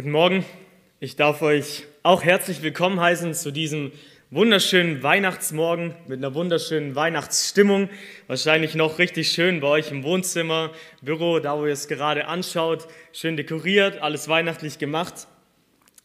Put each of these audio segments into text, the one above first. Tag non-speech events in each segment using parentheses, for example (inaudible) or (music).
Guten Morgen. Ich darf euch auch herzlich willkommen heißen zu diesem wunderschönen Weihnachtsmorgen mit einer wunderschönen Weihnachtsstimmung. Wahrscheinlich noch richtig schön bei euch im Wohnzimmer, Büro, da wo ihr es gerade anschaut. Schön dekoriert, alles weihnachtlich gemacht.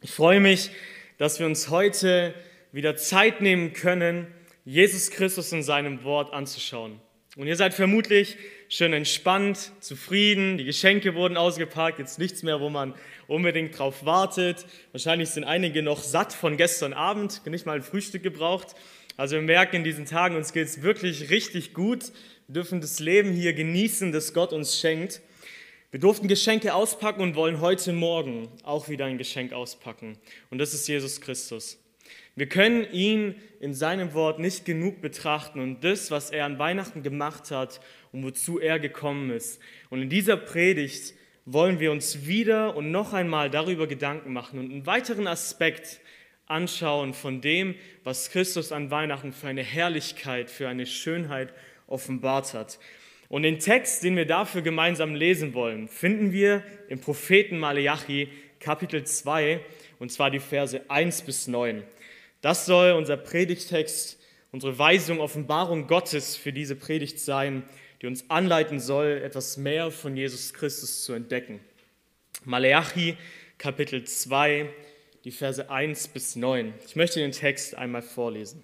Ich freue mich, dass wir uns heute wieder Zeit nehmen können, Jesus Christus in seinem Wort anzuschauen. Und ihr seid vermutlich schön entspannt, zufrieden, die Geschenke wurden ausgepackt, jetzt nichts mehr, wo man unbedingt drauf wartet. Wahrscheinlich sind einige noch satt von gestern Abend, nicht mal ein Frühstück gebraucht. Also wir merken in diesen Tagen, uns geht es wirklich richtig gut. Wir dürfen das Leben hier genießen, das Gott uns schenkt. Wir durften Geschenke auspacken und wollen heute Morgen auch wieder ein Geschenk auspacken. Und das ist Jesus Christus. Wir können ihn in seinem Wort nicht genug betrachten und das, was er an Weihnachten gemacht hat und wozu er gekommen ist. Und in dieser Predigt wollen wir uns wieder und noch einmal darüber Gedanken machen und einen weiteren Aspekt anschauen von dem, was Christus an Weihnachten für eine Herrlichkeit, für eine Schönheit offenbart hat. Und den Text, den wir dafür gemeinsam lesen wollen, finden wir im Propheten Maleachi Kapitel 2 und zwar die Verse 1 bis 9. Das soll unser Predigtext, unsere Weisung, Offenbarung Gottes für diese Predigt sein, die uns anleiten soll, etwas mehr von Jesus Christus zu entdecken. Maleachi Kapitel 2, die Verse 1 bis 9. Ich möchte den Text einmal vorlesen.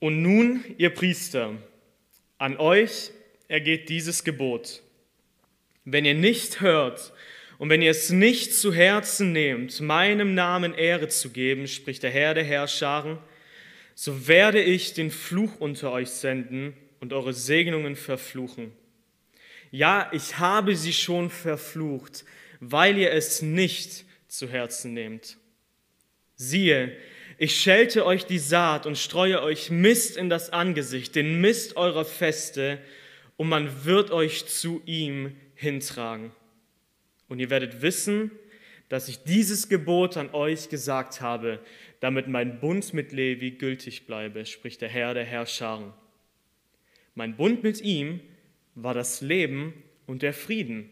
Und nun, ihr Priester, an euch ergeht dieses Gebot. Wenn ihr nicht hört und wenn ihr es nicht zu Herzen nehmt, meinem Namen Ehre zu geben, spricht der Herr der Herrscharen, so werde ich den Fluch unter euch senden und eure Segnungen verfluchen. Ja, ich habe sie schon verflucht, weil ihr es nicht zu Herzen nehmt. Siehe, ich schelte euch die Saat und streue euch Mist in das Angesicht, den Mist eurer Feste, und man wird euch zu ihm hintragen. Und ihr werdet wissen, dass ich dieses Gebot an euch gesagt habe, damit mein Bund mit Levi gültig bleibe, spricht der Herr der Herrscharen. Mein Bund mit ihm war das Leben und der Frieden.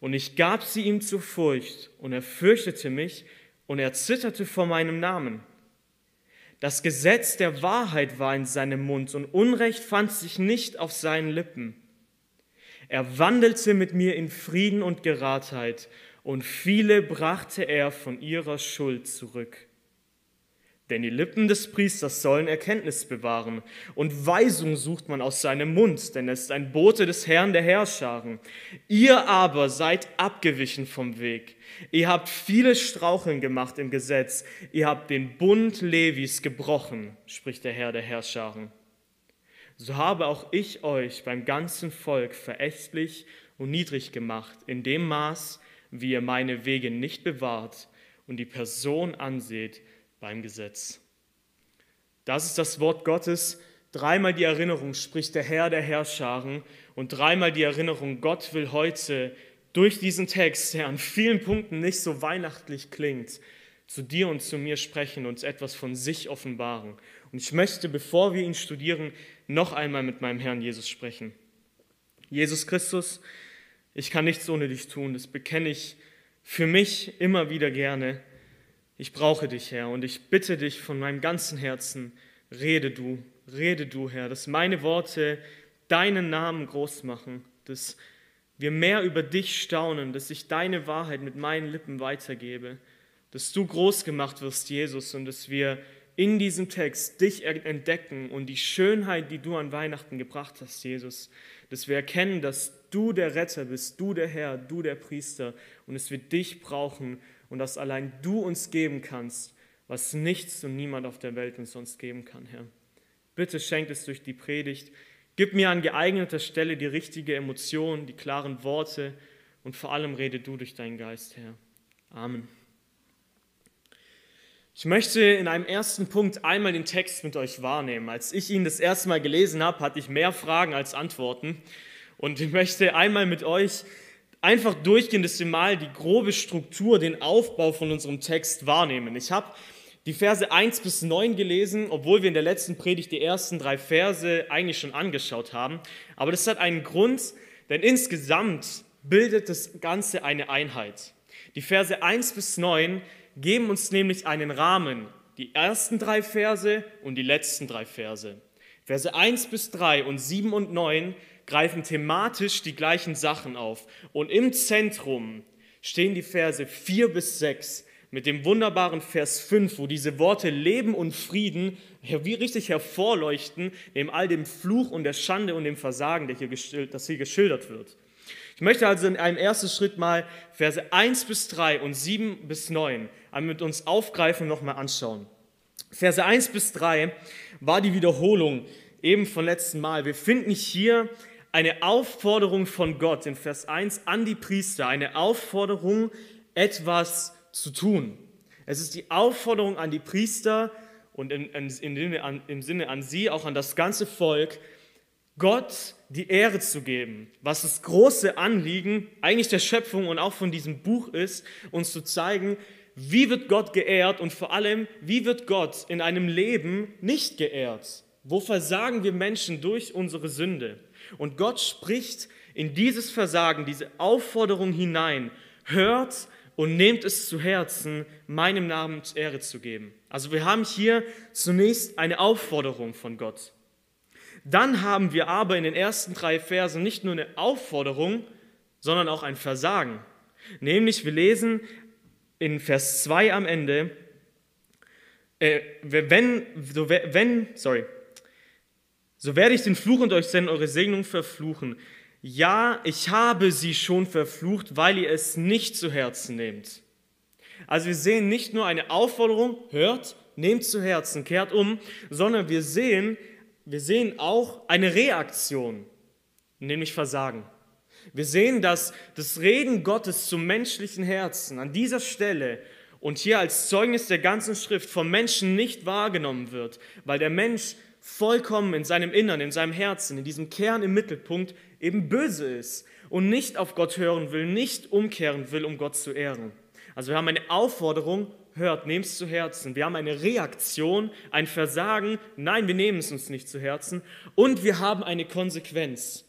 Und ich gab sie ihm zur Furcht, und er fürchtete mich, und er zitterte vor meinem Namen. Das Gesetz der Wahrheit war in seinem Mund, und Unrecht fand sich nicht auf seinen Lippen. Er wandelte mit mir in Frieden und Geradheit, und viele brachte er von ihrer Schuld zurück. Denn die Lippen des Priesters sollen Erkenntnis bewahren, und Weisung sucht man aus seinem Mund, denn er ist ein Bote des Herrn der Herrscharen. Ihr aber seid abgewichen vom Weg. Ihr habt viele Straucheln gemacht im Gesetz, ihr habt den Bund Levis gebrochen, spricht der Herr der Herrscharen. So habe auch ich euch beim ganzen Volk verächtlich und niedrig gemacht, in dem Maß, wie ihr meine Wege nicht bewahrt und die Person anseht, beim Gesetz. Das ist das Wort Gottes. Dreimal die Erinnerung spricht der Herr der Herrscharen und dreimal die Erinnerung, Gott will heute durch diesen Text, der an vielen Punkten nicht so weihnachtlich klingt, zu dir und zu mir sprechen, uns etwas von sich offenbaren. Und ich möchte, bevor wir ihn studieren, noch einmal mit meinem Herrn Jesus sprechen. Jesus Christus, ich kann nichts ohne dich tun, das bekenne ich für mich immer wieder gerne. Ich brauche dich, Herr, und ich bitte dich von meinem ganzen Herzen, rede du, rede du, Herr, dass meine Worte deinen Namen groß machen, dass wir mehr über dich staunen, dass ich deine Wahrheit mit meinen Lippen weitergebe, dass du groß gemacht wirst, Jesus, und dass wir in diesem Text dich entdecken und die Schönheit, die du an Weihnachten gebracht hast, Jesus, dass wir erkennen, dass du der Retter bist, du der Herr, du der Priester und dass wir dich brauchen und dass allein du uns geben kannst, was nichts und niemand auf der Welt uns sonst geben kann, Herr. Bitte schenk es durch die Predigt. Gib mir an geeigneter Stelle die richtige Emotion, die klaren Worte und vor allem rede du durch deinen Geist, Herr. Amen. Ich möchte in einem ersten Punkt einmal den Text mit euch wahrnehmen. Als ich ihn das erste Mal gelesen habe, hatte ich mehr Fragen als Antworten. Und ich möchte einmal mit euch einfach durchgehen, dass wir mal die grobe Struktur, den Aufbau von unserem Text wahrnehmen. Ich habe die Verse 1 bis 9 gelesen, obwohl wir in der letzten Predigt die ersten drei Verse eigentlich schon angeschaut haben. Aber das hat einen Grund, denn insgesamt bildet das Ganze eine Einheit. Die Verse 1 bis 9 geben uns nämlich einen Rahmen, die ersten drei Verse und die letzten drei Verse. Verse 1 bis 3 und 7 und 9 greifen thematisch die gleichen Sachen auf. Und im Zentrum stehen die Verse 4 bis 6 mit dem wunderbaren Vers 5, wo diese Worte Leben und Frieden wie richtig hervorleuchten, neben all dem Fluch und der Schande und dem Versagen, der hier das hier geschildert wird. Ich möchte also in einem ersten Schritt mal Verse 1 bis 3 und 7 bis 9 mit uns aufgreifen und nochmal anschauen. Verse 1 bis 3 war die Wiederholung eben von letzten Mal. Wir finden hier eine Aufforderung von Gott in Vers 1 an die Priester, eine Aufforderung, etwas zu tun. Es ist die Aufforderung an die Priester und in, in, in, im Sinne an sie, auch an das ganze Volk, Gott die Ehre zu geben, was das große Anliegen eigentlich der Schöpfung und auch von diesem Buch ist, uns zu zeigen, wie wird Gott geehrt und vor allem, wie wird Gott in einem Leben nicht geehrt? Wo versagen wir Menschen durch unsere Sünde? Und Gott spricht in dieses Versagen, diese Aufforderung hinein, hört und nehmt es zu Herzen, meinem Namen Ehre zu geben. Also wir haben hier zunächst eine Aufforderung von Gott. Dann haben wir aber in den ersten drei Versen nicht nur eine Aufforderung, sondern auch ein Versagen. Nämlich wir lesen in Vers 2 am Ende, äh, wenn, so, wenn, sorry, so werde ich den Fluch unter euch senden, eure Segnung verfluchen. Ja, ich habe sie schon verflucht, weil ihr es nicht zu Herzen nehmt. Also wir sehen nicht nur eine Aufforderung, hört, nehmt zu Herzen, kehrt um, sondern wir sehen, wir sehen auch eine Reaktion, nämlich Versagen. Wir sehen, dass das Reden Gottes zum menschlichen Herzen an dieser Stelle und hier als Zeugnis der ganzen Schrift vom Menschen nicht wahrgenommen wird, weil der Mensch vollkommen in seinem Innern, in seinem Herzen, in diesem Kern im Mittelpunkt eben böse ist und nicht auf Gott hören will, nicht umkehren will, um Gott zu ehren. Also wir haben eine Aufforderung, hört, nehmt es zu Herzen. Wir haben eine Reaktion, ein Versagen, nein, wir nehmen es uns nicht zu Herzen. Und wir haben eine Konsequenz.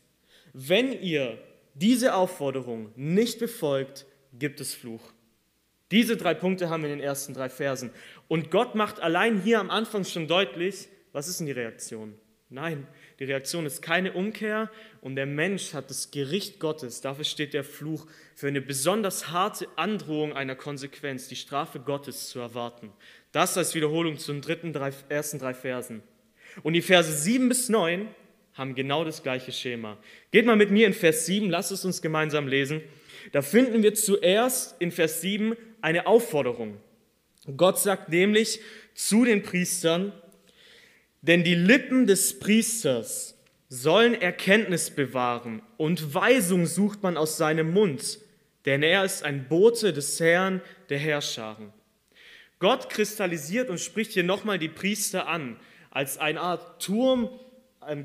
Wenn ihr diese Aufforderung nicht befolgt, gibt es Fluch. Diese drei Punkte haben wir in den ersten drei Versen. Und Gott macht allein hier am Anfang schon deutlich, was ist denn die Reaktion? Nein, die Reaktion ist keine Umkehr und der Mensch hat das Gericht Gottes, dafür steht der Fluch, für eine besonders harte Androhung einer Konsequenz, die Strafe Gottes zu erwarten. Das als Wiederholung zu den dritten, drei, ersten drei Versen. Und die Verse 7 bis 9 haben genau das gleiche Schema. Geht mal mit mir in Vers 7, lasst es uns gemeinsam lesen. Da finden wir zuerst in Vers 7 eine Aufforderung. Gott sagt nämlich zu den Priestern, denn die Lippen des Priesters sollen Erkenntnis bewahren und Weisung sucht man aus seinem Mund, denn er ist ein Bote des Herrn der Herrscharen. Gott kristallisiert und spricht hier nochmal die Priester an als eine Art Turm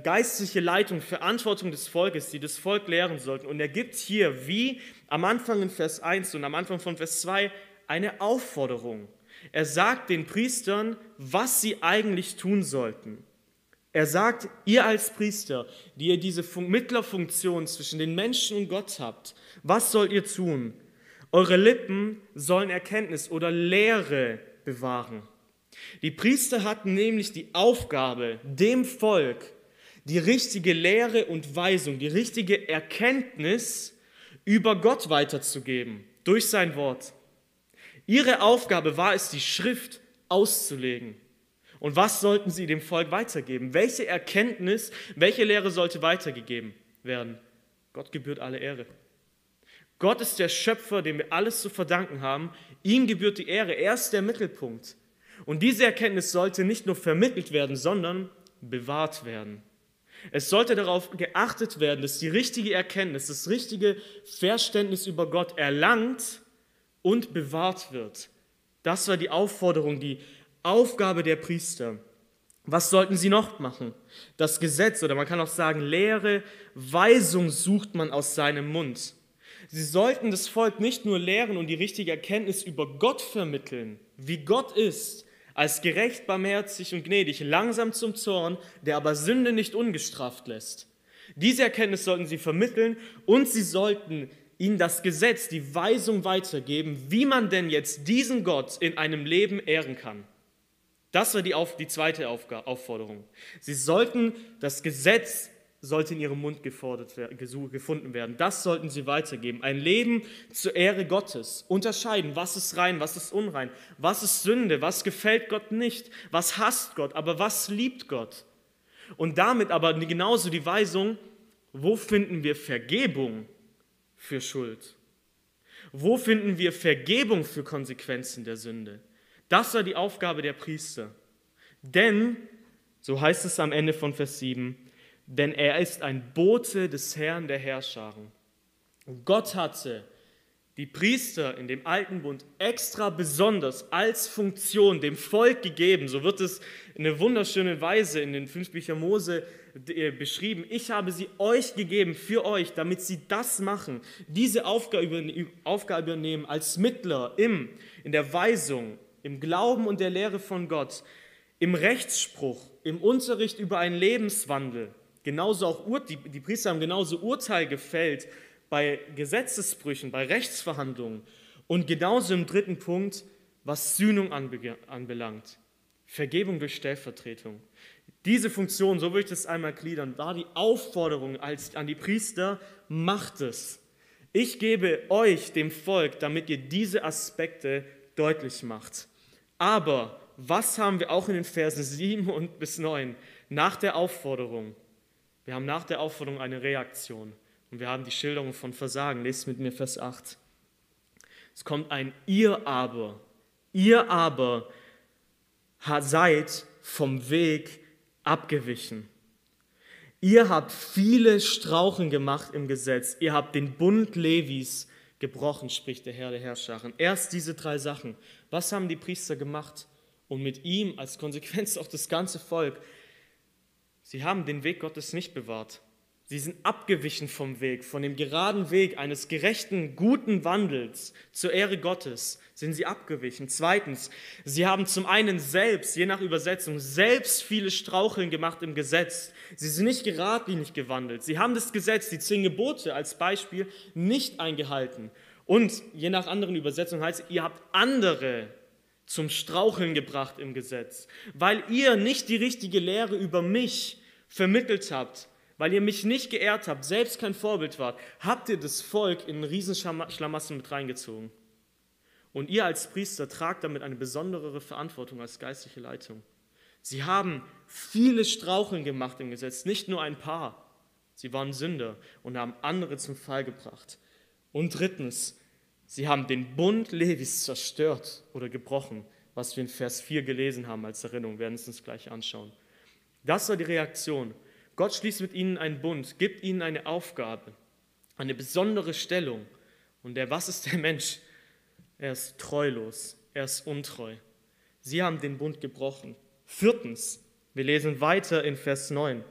geistliche Leitung, Verantwortung des Volkes, die das Volk lehren sollten. Und er gibt hier, wie am Anfang in Vers 1 und am Anfang von Vers 2, eine Aufforderung. Er sagt den Priestern, was sie eigentlich tun sollten. Er sagt, ihr als Priester, die ihr diese Mittlerfunktion zwischen den Menschen und Gott habt, was sollt ihr tun? Eure Lippen sollen Erkenntnis oder Lehre bewahren. Die Priester hatten nämlich die Aufgabe, dem Volk die richtige Lehre und Weisung, die richtige Erkenntnis über Gott weiterzugeben durch sein Wort. Ihre Aufgabe war es, die Schrift auszulegen. Und was sollten sie dem Volk weitergeben? Welche Erkenntnis, welche Lehre sollte weitergegeben werden? Gott gebührt alle Ehre. Gott ist der Schöpfer, dem wir alles zu verdanken haben. Ihm gebührt die Ehre. Er ist der Mittelpunkt. Und diese Erkenntnis sollte nicht nur vermittelt werden, sondern bewahrt werden. Es sollte darauf geachtet werden, dass die richtige Erkenntnis, das richtige Verständnis über Gott erlangt und bewahrt wird. Das war die Aufforderung, die Aufgabe der Priester. Was sollten sie noch machen? Das Gesetz oder man kann auch sagen, Lehre, Weisung sucht man aus seinem Mund. Sie sollten das Volk nicht nur lehren und die richtige Erkenntnis über Gott vermitteln, wie Gott ist, als gerecht, barmherzig und gnädig, langsam zum Zorn, der aber Sünde nicht ungestraft lässt. Diese Erkenntnis sollten sie vermitteln und sie sollten ihnen das Gesetz, die Weisung weitergeben, wie man denn jetzt diesen Gott in einem Leben ehren kann. Das war die, auf, die zweite Aufforderung. Sie sollten, das Gesetz sollte in ihrem Mund gefordert, gefunden werden. Das sollten sie weitergeben. Ein Leben zur Ehre Gottes. Unterscheiden, was ist rein, was ist unrein, was ist Sünde, was gefällt Gott nicht, was hasst Gott, aber was liebt Gott. Und damit aber genauso die Weisung, wo finden wir Vergebung für Schuld? Wo finden wir Vergebung für Konsequenzen der Sünde? Das war die Aufgabe der Priester. Denn, so heißt es am Ende von Vers 7, denn er ist ein Bote des Herrn der Herrscharen. Gott hatte die Priester in dem alten Bund extra besonders als Funktion dem Volk gegeben. So wird es in einer wunderschönen Weise in den fünf Büchern Mose äh, beschrieben. Ich habe sie euch gegeben für euch, damit sie das machen, diese Aufgabe übernehmen als Mittler im, in der Weisung, im Glauben und der Lehre von Gott, im Rechtsspruch, im Unterricht über einen Lebenswandel genauso auch die, die Priester haben genauso Urteil gefällt bei Gesetzesbrüchen, bei Rechtsverhandlungen und genauso im dritten Punkt, was Sühnung anbelangt. Vergebung durch Stellvertretung. Diese Funktion, so würde ich das einmal gliedern, war die Aufforderung als, an die Priester, macht es. Ich gebe euch, dem Volk, damit ihr diese Aspekte deutlich macht. Aber was haben wir auch in den Versen 7 und bis 9 nach der Aufforderung? Wir haben nach der Aufforderung eine Reaktion und wir haben die Schilderung von Versagen. Lest mit mir Vers 8. Es kommt ein Ihr aber, ihr aber seid vom Weg abgewichen. Ihr habt viele Strauchen gemacht im Gesetz. Ihr habt den Bund Levis gebrochen, spricht der Herr der Herrscharen. Erst diese drei Sachen. Was haben die Priester gemacht? Und mit ihm als Konsequenz auch das ganze Volk. Sie haben den Weg Gottes nicht bewahrt. Sie sind abgewichen vom Weg, von dem geraden Weg eines gerechten, guten Wandels zur Ehre Gottes sind sie abgewichen. Zweitens, sie haben zum einen selbst, je nach Übersetzung, selbst viele Straucheln gemacht im Gesetz. Sie sind nicht geradlinig gewandelt. Sie haben das Gesetz, die zehn Gebote als Beispiel, nicht eingehalten. Und je nach anderen Übersetzungen heißt es, ihr habt andere zum Straucheln gebracht im Gesetz, weil ihr nicht die richtige Lehre über mich vermittelt habt, weil ihr mich nicht geehrt habt, selbst kein Vorbild wart, habt ihr das Volk in Riesenschlamassen mit reingezogen. Und ihr als Priester tragt damit eine besondere Verantwortung als geistliche Leitung. Sie haben viele Straucheln gemacht im Gesetz, nicht nur ein paar. Sie waren Sünder und haben andere zum Fall gebracht. Und drittens, sie haben den Bund Levis zerstört oder gebrochen, was wir in Vers 4 gelesen haben als Erinnerung, wir werden es uns gleich anschauen. Das war die Reaktion. Gott schließt mit ihnen einen Bund, gibt ihnen eine Aufgabe, eine besondere Stellung. Und der, was ist der Mensch? Er ist treulos, er ist untreu. Sie haben den Bund gebrochen. Viertens, wir lesen weiter in Vers 9.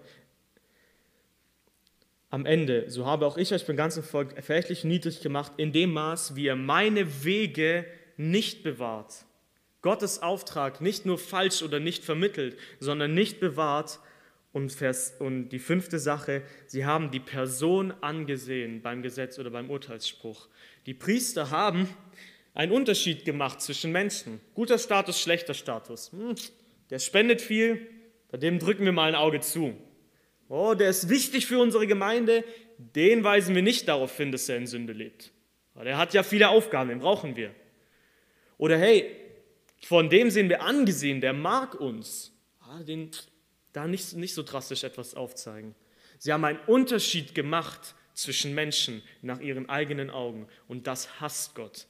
Am Ende, so habe auch ich euch beim ganzen Volk verächtlich niedrig gemacht, in dem Maß, wie ihr meine Wege nicht bewahrt. Gottes Auftrag nicht nur falsch oder nicht vermittelt, sondern nicht bewahrt. Und, Vers, und die fünfte Sache, sie haben die Person angesehen beim Gesetz oder beim Urteilsspruch. Die Priester haben einen Unterschied gemacht zwischen Menschen. Guter Status, schlechter Status. Hm, der spendet viel, bei dem drücken wir mal ein Auge zu. Oh, der ist wichtig für unsere Gemeinde, den weisen wir nicht darauf hin, dass er in Sünde lebt. Der hat ja viele Aufgaben, den brauchen wir. Oder hey, von dem sehen wir angesehen, der mag uns, ah, den, da nicht, nicht so drastisch etwas aufzeigen. Sie haben einen Unterschied gemacht zwischen Menschen nach ihren eigenen Augen und das hasst Gott.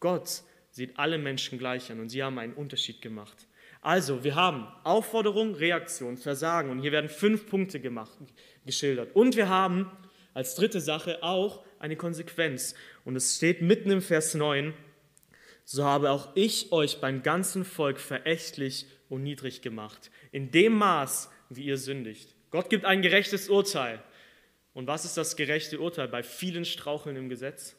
Gott sieht alle Menschen gleich an und sie haben einen Unterschied gemacht. Also, wir haben Aufforderung, Reaktion, Versagen und hier werden fünf Punkte gemacht, geschildert. Und wir haben als dritte Sache auch eine Konsequenz. Und es steht mitten im Vers 9, so habe auch ich euch beim ganzen Volk verächtlich und niedrig gemacht, in dem Maß, wie ihr sündigt. Gott gibt ein gerechtes Urteil. Und was ist das gerechte Urteil bei vielen Straucheln im Gesetz?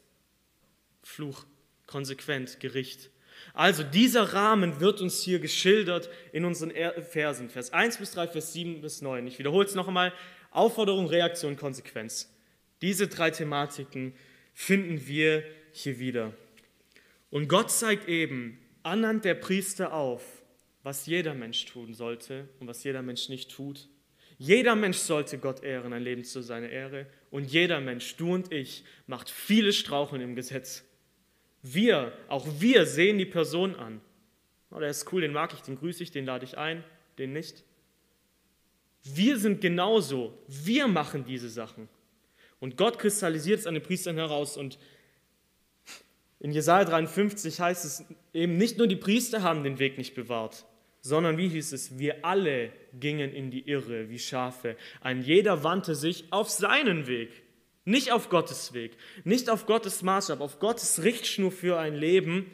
Fluch, konsequent, Gericht. Also dieser Rahmen wird uns hier geschildert in unseren Versen, Vers 1 bis 3, Vers 7 bis 9. Ich wiederhole es noch einmal. Aufforderung, Reaktion, Konsequenz. Diese drei Thematiken finden wir hier wieder. Und Gott zeigt eben anhand der Priester auf, was jeder Mensch tun sollte und was jeder Mensch nicht tut. Jeder Mensch sollte Gott ehren, ein Leben zu seiner Ehre. Und jeder Mensch, du und ich, macht viele Straucheln im Gesetz. Wir, auch wir sehen die Person an. Oh, der ist cool, den mag ich, den grüße ich, den lade ich ein, den nicht. Wir sind genauso. Wir machen diese Sachen. Und Gott kristallisiert es an den Priestern heraus. Und in Jesaja 53 heißt es eben, nicht nur die Priester haben den Weg nicht bewahrt, sondern wie hieß es, wir alle gingen in die Irre wie Schafe. Ein jeder wandte sich auf seinen Weg, nicht auf Gottes Weg, nicht auf Gottes Maßstab, auf Gottes Richtschnur für ein Leben.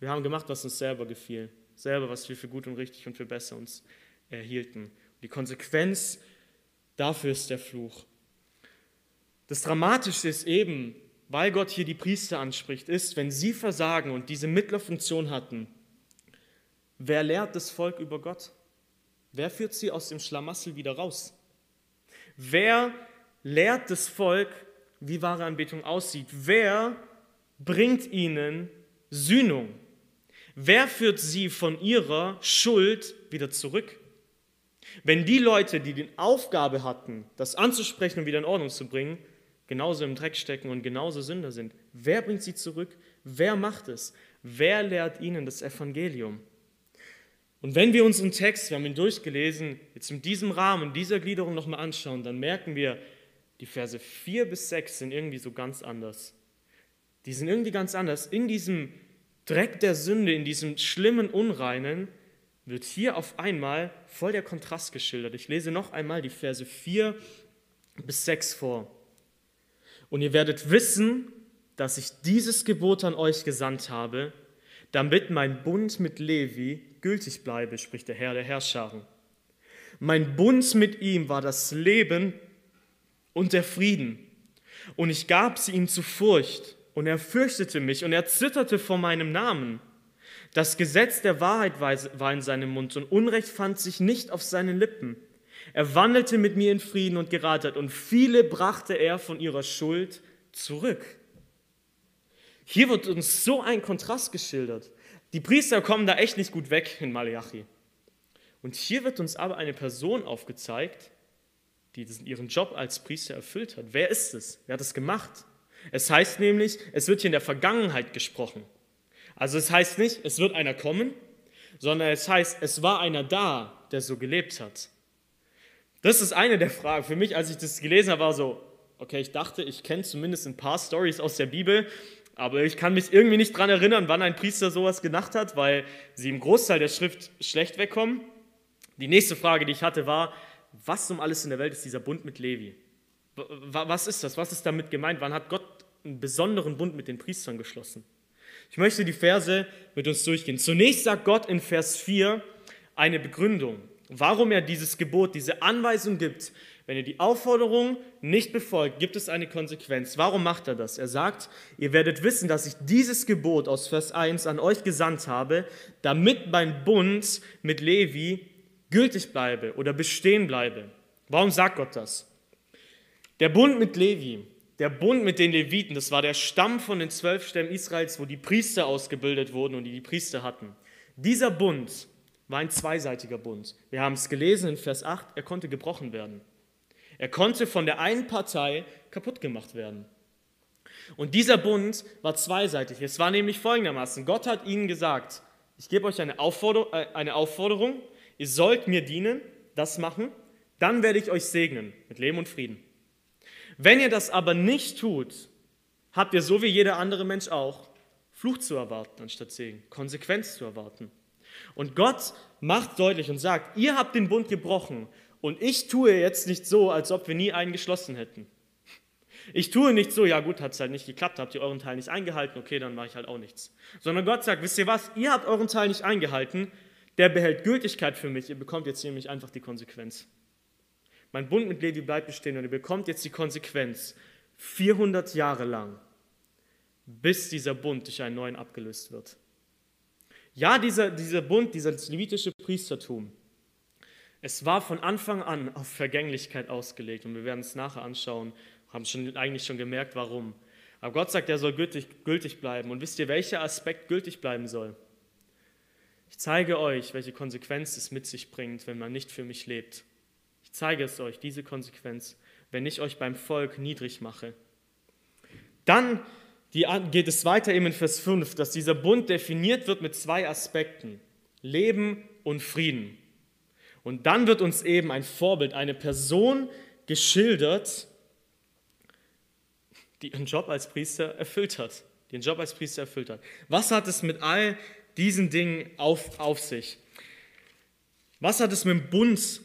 Wir haben gemacht, was uns selber gefiel, selber, was wir für gut und richtig und für besser uns erhielten. Die Konsequenz dafür ist der Fluch. Das Dramatische ist eben, weil Gott hier die Priester anspricht, ist, wenn sie versagen und diese Mittlerfunktion hatten, wer lehrt das Volk über Gott? Wer führt sie aus dem Schlamassel wieder raus? Wer lehrt das Volk, wie wahre Anbetung aussieht? Wer bringt ihnen Sühnung? Wer führt sie von ihrer Schuld wieder zurück? Wenn die Leute, die die Aufgabe hatten, das anzusprechen und wieder in Ordnung zu bringen, genauso im Dreck stecken und genauso Sünder sind, wer bringt sie zurück? Wer macht es? Wer lehrt ihnen das Evangelium? Und wenn wir unseren Text, wir haben ihn durchgelesen, jetzt in diesem Rahmen, dieser Gliederung nochmal anschauen, dann merken wir, die Verse 4 bis 6 sind irgendwie so ganz anders. Die sind irgendwie ganz anders. In diesem Dreck der Sünde, in diesem schlimmen Unreinen, wird hier auf einmal voll der Kontrast geschildert. Ich lese noch einmal die Verse 4 bis 6 vor. Und ihr werdet wissen, dass ich dieses Gebot an euch gesandt habe, damit mein Bund mit Levi gültig bleibe, spricht der Herr der Herrscharen. Mein Bund mit ihm war das Leben und der Frieden. Und ich gab sie ihm zu Furcht, und er fürchtete mich, und er zitterte vor meinem Namen. Das Gesetz der Wahrheit war in seinem Mund und Unrecht fand sich nicht auf seinen Lippen. Er wandelte mit mir in Frieden und Geratheit und viele brachte er von ihrer Schuld zurück. Hier wird uns so ein Kontrast geschildert. Die Priester kommen da echt nicht gut weg in Malachi. Und hier wird uns aber eine Person aufgezeigt, die ihren Job als Priester erfüllt hat. Wer ist es? Wer hat es gemacht? Es heißt nämlich, es wird hier in der Vergangenheit gesprochen. Also es heißt nicht, es wird einer kommen, sondern es heißt, es war einer da, der so gelebt hat. Das ist eine der Fragen. Für mich, als ich das gelesen habe, war so, okay, ich dachte, ich kenne zumindest ein paar Stories aus der Bibel, aber ich kann mich irgendwie nicht daran erinnern, wann ein Priester sowas gedacht hat, weil sie im Großteil der Schrift schlecht wegkommen. Die nächste Frage, die ich hatte, war, was um alles in der Welt ist dieser Bund mit Levi? Was ist das? Was ist damit gemeint? Wann hat Gott einen besonderen Bund mit den Priestern geschlossen? Ich möchte die Verse mit uns durchgehen. Zunächst sagt Gott in Vers 4 eine Begründung, warum er dieses Gebot, diese Anweisung gibt. Wenn ihr die Aufforderung nicht befolgt, gibt es eine Konsequenz. Warum macht er das? Er sagt, ihr werdet wissen, dass ich dieses Gebot aus Vers 1 an euch gesandt habe, damit mein Bund mit Levi gültig bleibe oder bestehen bleibe. Warum sagt Gott das? Der Bund mit Levi der Bund mit den Leviten, das war der Stamm von den zwölf Stämmen Israels, wo die Priester ausgebildet wurden und die die Priester hatten. Dieser Bund war ein zweiseitiger Bund. Wir haben es gelesen in Vers 8, er konnte gebrochen werden. Er konnte von der einen Partei kaputt gemacht werden. Und dieser Bund war zweiseitig. Es war nämlich folgendermaßen, Gott hat ihnen gesagt, ich gebe euch eine Aufforderung, äh, eine Aufforderung, ihr sollt mir dienen, das machen, dann werde ich euch segnen mit Leben und Frieden. Wenn ihr das aber nicht tut, habt ihr so wie jeder andere Mensch auch Fluch zu erwarten anstatt Segen, Konsequenz zu erwarten. Und Gott macht deutlich und sagt, ihr habt den Bund gebrochen und ich tue jetzt nicht so, als ob wir nie einen geschlossen hätten. Ich tue nicht so, ja gut, hat es halt nicht geklappt, habt ihr euren Teil nicht eingehalten, okay, dann mache ich halt auch nichts. Sondern Gott sagt, wisst ihr was, ihr habt euren Teil nicht eingehalten, der behält Gültigkeit für mich, ihr bekommt jetzt nämlich einfach die Konsequenz. Mein Bund mit Levi bleibt bestehen und ihr bekommt jetzt die Konsequenz 400 Jahre lang, bis dieser Bund durch einen neuen abgelöst wird. Ja, dieser, dieser Bund, dieses levitische Priestertum, es war von Anfang an auf Vergänglichkeit ausgelegt und wir werden es nachher anschauen, haben schon, eigentlich schon gemerkt, warum. Aber Gott sagt, er soll gültig, gültig bleiben. Und wisst ihr, welcher Aspekt gültig bleiben soll? Ich zeige euch, welche Konsequenz es mit sich bringt, wenn man nicht für mich lebt. Ich zeige es euch, diese Konsequenz, wenn ich euch beim Volk niedrig mache. Dann geht es weiter eben in Vers 5, dass dieser Bund definiert wird mit zwei Aspekten, Leben und Frieden. Und dann wird uns eben ein Vorbild, eine Person geschildert, die ihren Job als Priester erfüllt hat. Die Job als Priester erfüllt hat. Was hat es mit all diesen Dingen auf, auf sich? Was hat es mit dem Bund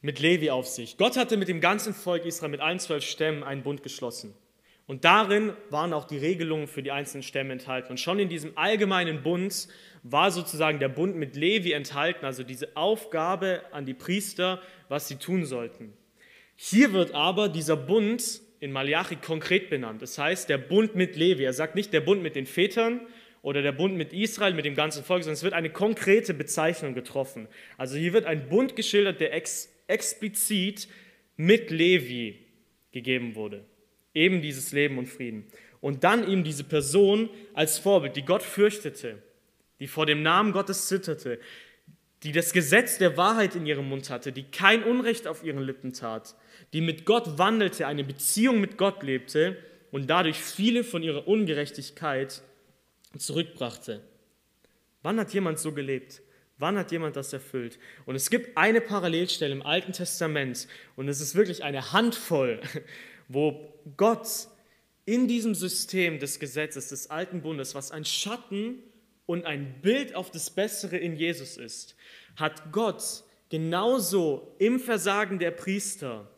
mit Levi auf sich? Gott hatte mit dem ganzen Volk Israel, mit allen zwölf Stämmen, einen Bund geschlossen. Und darin waren auch die Regelungen für die einzelnen Stämme enthalten. Und schon in diesem allgemeinen Bund war sozusagen der Bund mit Levi enthalten, also diese Aufgabe an die Priester, was sie tun sollten. Hier wird aber dieser Bund in Malachi konkret benannt. Das heißt, der Bund mit Levi. Er sagt nicht der Bund mit den Vätern oder der Bund mit Israel, mit dem ganzen Volk, sondern es wird eine konkrete Bezeichnung getroffen. Also hier wird ein Bund geschildert, der ex explizit mit Levi gegeben wurde. Eben dieses Leben und Frieden. Und dann eben diese Person als Vorbild, die Gott fürchtete, die vor dem Namen Gottes zitterte, die das Gesetz der Wahrheit in ihrem Mund hatte, die kein Unrecht auf ihren Lippen tat, die mit Gott wandelte, eine Beziehung mit Gott lebte und dadurch viele von ihrer Ungerechtigkeit zurückbrachte. Wann hat jemand so gelebt? Wann hat jemand das erfüllt? Und es gibt eine Parallelstelle im Alten Testament und es ist wirklich eine Handvoll, wo Gott in diesem System des Gesetzes, des alten Bundes, was ein Schatten und ein Bild auf das Bessere in Jesus ist, hat Gott genauso im Versagen der Priester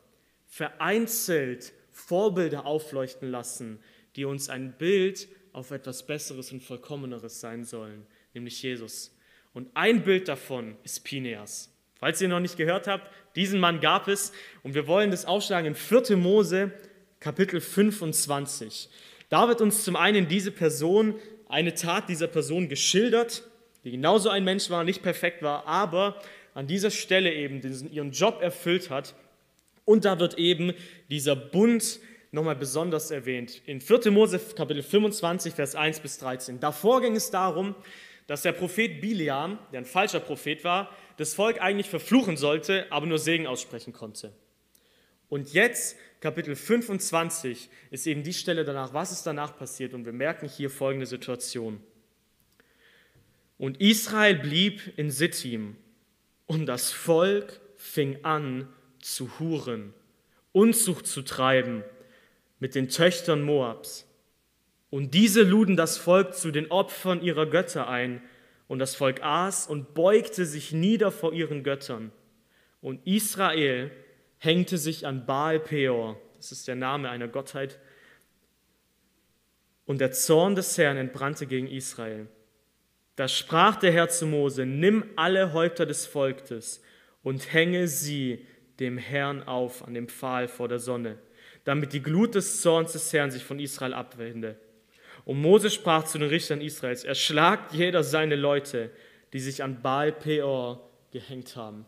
vereinzelt Vorbilder aufleuchten lassen, die uns ein Bild auf etwas Besseres und Vollkommeneres sein sollen, nämlich Jesus. Und ein Bild davon ist Pineas. Falls ihr noch nicht gehört habt, diesen Mann gab es und wir wollen das aufschlagen in 4. Mose, Kapitel 25. Da wird uns zum einen diese Person, eine Tat dieser Person geschildert, die genauso ein Mensch war, nicht perfekt war, aber an dieser Stelle eben ihren Job erfüllt hat und da wird eben dieser Bund nochmal besonders erwähnt. In 4. Mose Kapitel 25, Vers 1 bis 13. Davor ging es darum, dass der Prophet Biliam, der ein falscher Prophet war, das Volk eigentlich verfluchen sollte, aber nur Segen aussprechen konnte. Und jetzt, Kapitel 25, ist eben die Stelle danach, was ist danach passiert. Und wir merken hier folgende Situation. Und Israel blieb in Sittim und das Volk fing an, zu huren, Unzucht zu treiben mit den Töchtern Moabs. Und diese luden das Volk zu den Opfern ihrer Götter ein, und das Volk aß und beugte sich nieder vor ihren Göttern. Und Israel hängte sich an Baal Peor, das ist der Name einer Gottheit, und der Zorn des Herrn entbrannte gegen Israel. Da sprach der Herr zu Mose, nimm alle Häupter des Volkes und hänge sie dem Herrn auf an dem Pfahl vor der Sonne, damit die Glut des Zorns des Herrn sich von Israel abwende. Und Mose sprach zu den Richtern Israels, erschlagt jeder seine Leute, die sich an Baal Peor gehängt haben.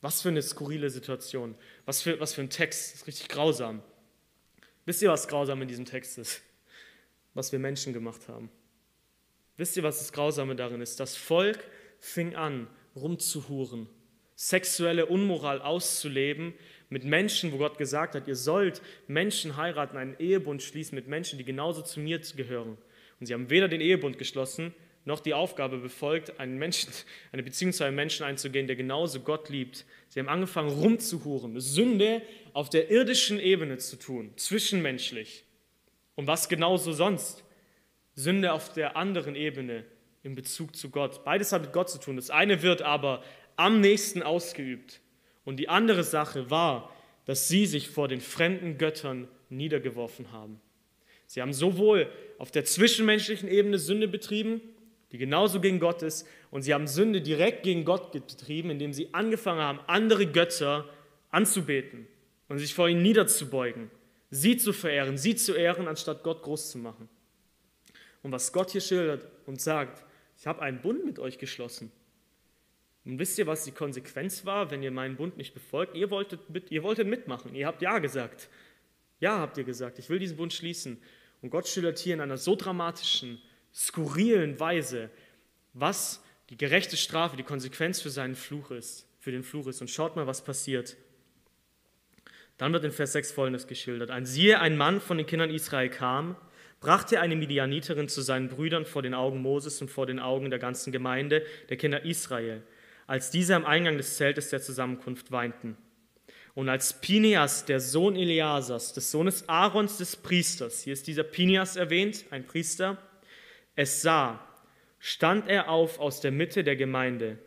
Was für eine skurrile Situation. Was für, was für ein Text. Das ist richtig grausam. Wisst ihr, was grausam in diesem Text ist? Was wir Menschen gemacht haben. Wisst ihr, was das Grausame darin ist? Das Volk fing an, rumzuhuren sexuelle Unmoral auszuleben mit Menschen, wo Gott gesagt hat, ihr sollt Menschen heiraten, einen Ehebund schließen mit Menschen, die genauso zu mir gehören. Und sie haben weder den Ehebund geschlossen, noch die Aufgabe befolgt, einen Menschen, (laughs) eine Beziehung zu einem Menschen einzugehen, der genauso Gott liebt. Sie haben angefangen rumzuhuren, Sünde auf der irdischen Ebene zu tun, zwischenmenschlich. Und was genauso sonst? Sünde auf der anderen Ebene in Bezug zu Gott. Beides hat mit Gott zu tun. Das eine wird aber am nächsten ausgeübt. Und die andere Sache war, dass sie sich vor den fremden Göttern niedergeworfen haben. Sie haben sowohl auf der zwischenmenschlichen Ebene Sünde betrieben, die genauso gegen Gott ist, und sie haben Sünde direkt gegen Gott betrieben, indem sie angefangen haben, andere Götter anzubeten und sich vor ihnen niederzubeugen, sie zu verehren, sie zu ehren, anstatt Gott groß zu machen. Und was Gott hier schildert und sagt, ich habe einen Bund mit euch geschlossen. Und wisst ihr, was die Konsequenz war, wenn ihr meinen Bund nicht befolgt? Ihr wolltet, mit, ihr wolltet mitmachen, ihr habt Ja gesagt. Ja, habt ihr gesagt, ich will diesen Bund schließen. Und Gott schildert hier in einer so dramatischen, skurrilen Weise, was die gerechte Strafe, die Konsequenz für seinen Fluch ist, für den Fluch ist. Und schaut mal, was passiert. Dann wird in Vers 6 folgendes geschildert. Ein siehe, ein Mann von den Kindern Israel kam, brachte eine Midianiterin zu seinen Brüdern vor den Augen Moses und vor den Augen der ganzen Gemeinde der Kinder Israel, als diese am Eingang des Zeltes der Zusammenkunft weinten. Und als Pinias, der Sohn Eleasas, des Sohnes Aarons des Priesters, hier ist dieser Pinias erwähnt, ein Priester, es sah, stand er auf aus der Mitte der Gemeinde,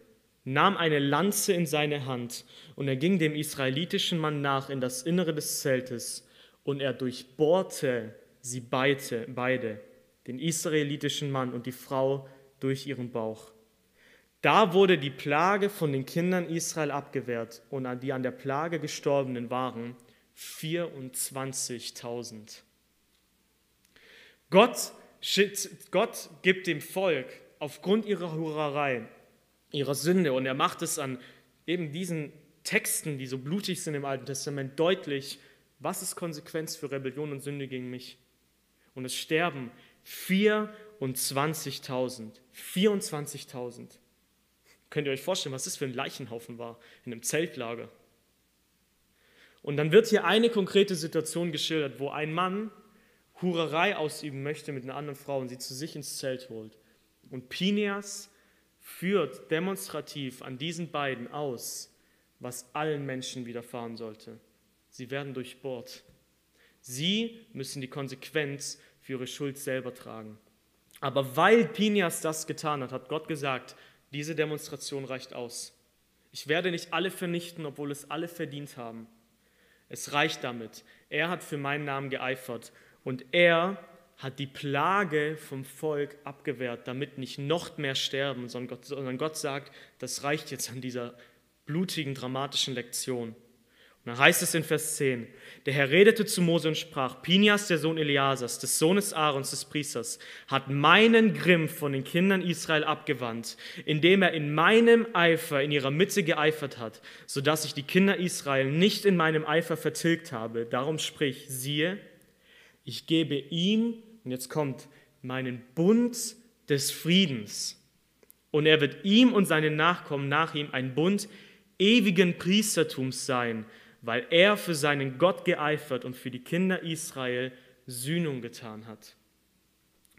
nahm eine Lanze in seine Hand und er ging dem israelitischen Mann nach in das Innere des Zeltes und er durchbohrte sie beide, beide, den israelitischen Mann und die Frau durch ihren Bauch. Da wurde die Plage von den Kindern Israel abgewehrt und an die an der Plage gestorbenen waren 24.000. Gott, Gott gibt dem Volk aufgrund ihrer Hurerei, ihrer Sünde, und er macht es an eben diesen Texten, die so blutig sind im Alten Testament, deutlich, was ist Konsequenz für Rebellion und Sünde gegen mich. Und es sterben 24.000. 24.000. Könnt ihr euch vorstellen, was das für ein Leichenhaufen war in einem Zeltlager? Und dann wird hier eine konkrete Situation geschildert, wo ein Mann Hurerei ausüben möchte mit einer anderen Frau und sie zu sich ins Zelt holt. Und Pineas führt demonstrativ an diesen beiden aus, was allen Menschen widerfahren sollte. Sie werden durchbohrt. Sie müssen die Konsequenz für ihre Schuld selber tragen. Aber weil Pineas das getan hat, hat Gott gesagt, diese Demonstration reicht aus. Ich werde nicht alle vernichten, obwohl es alle verdient haben. Es reicht damit. Er hat für meinen Namen geeifert und er hat die Plage vom Volk abgewehrt, damit nicht noch mehr sterben, sondern Gott, sondern Gott sagt, das reicht jetzt an dieser blutigen, dramatischen Lektion. Und dann heißt es in Vers 10, der Herr redete zu Mose und sprach, Pinias, der Sohn Eliasas, des Sohnes Aarons, des Priesters, hat meinen Grimm von den Kindern Israel abgewandt, indem er in meinem Eifer in ihrer Mitte geeifert hat, sodass ich die Kinder Israel nicht in meinem Eifer vertilgt habe. Darum sprich, siehe, ich gebe ihm, und jetzt kommt, meinen Bund des Friedens. Und er wird ihm und seinen Nachkommen nach ihm ein Bund ewigen Priestertums sein, weil er für seinen Gott geeifert und für die Kinder Israel Sühnung getan hat.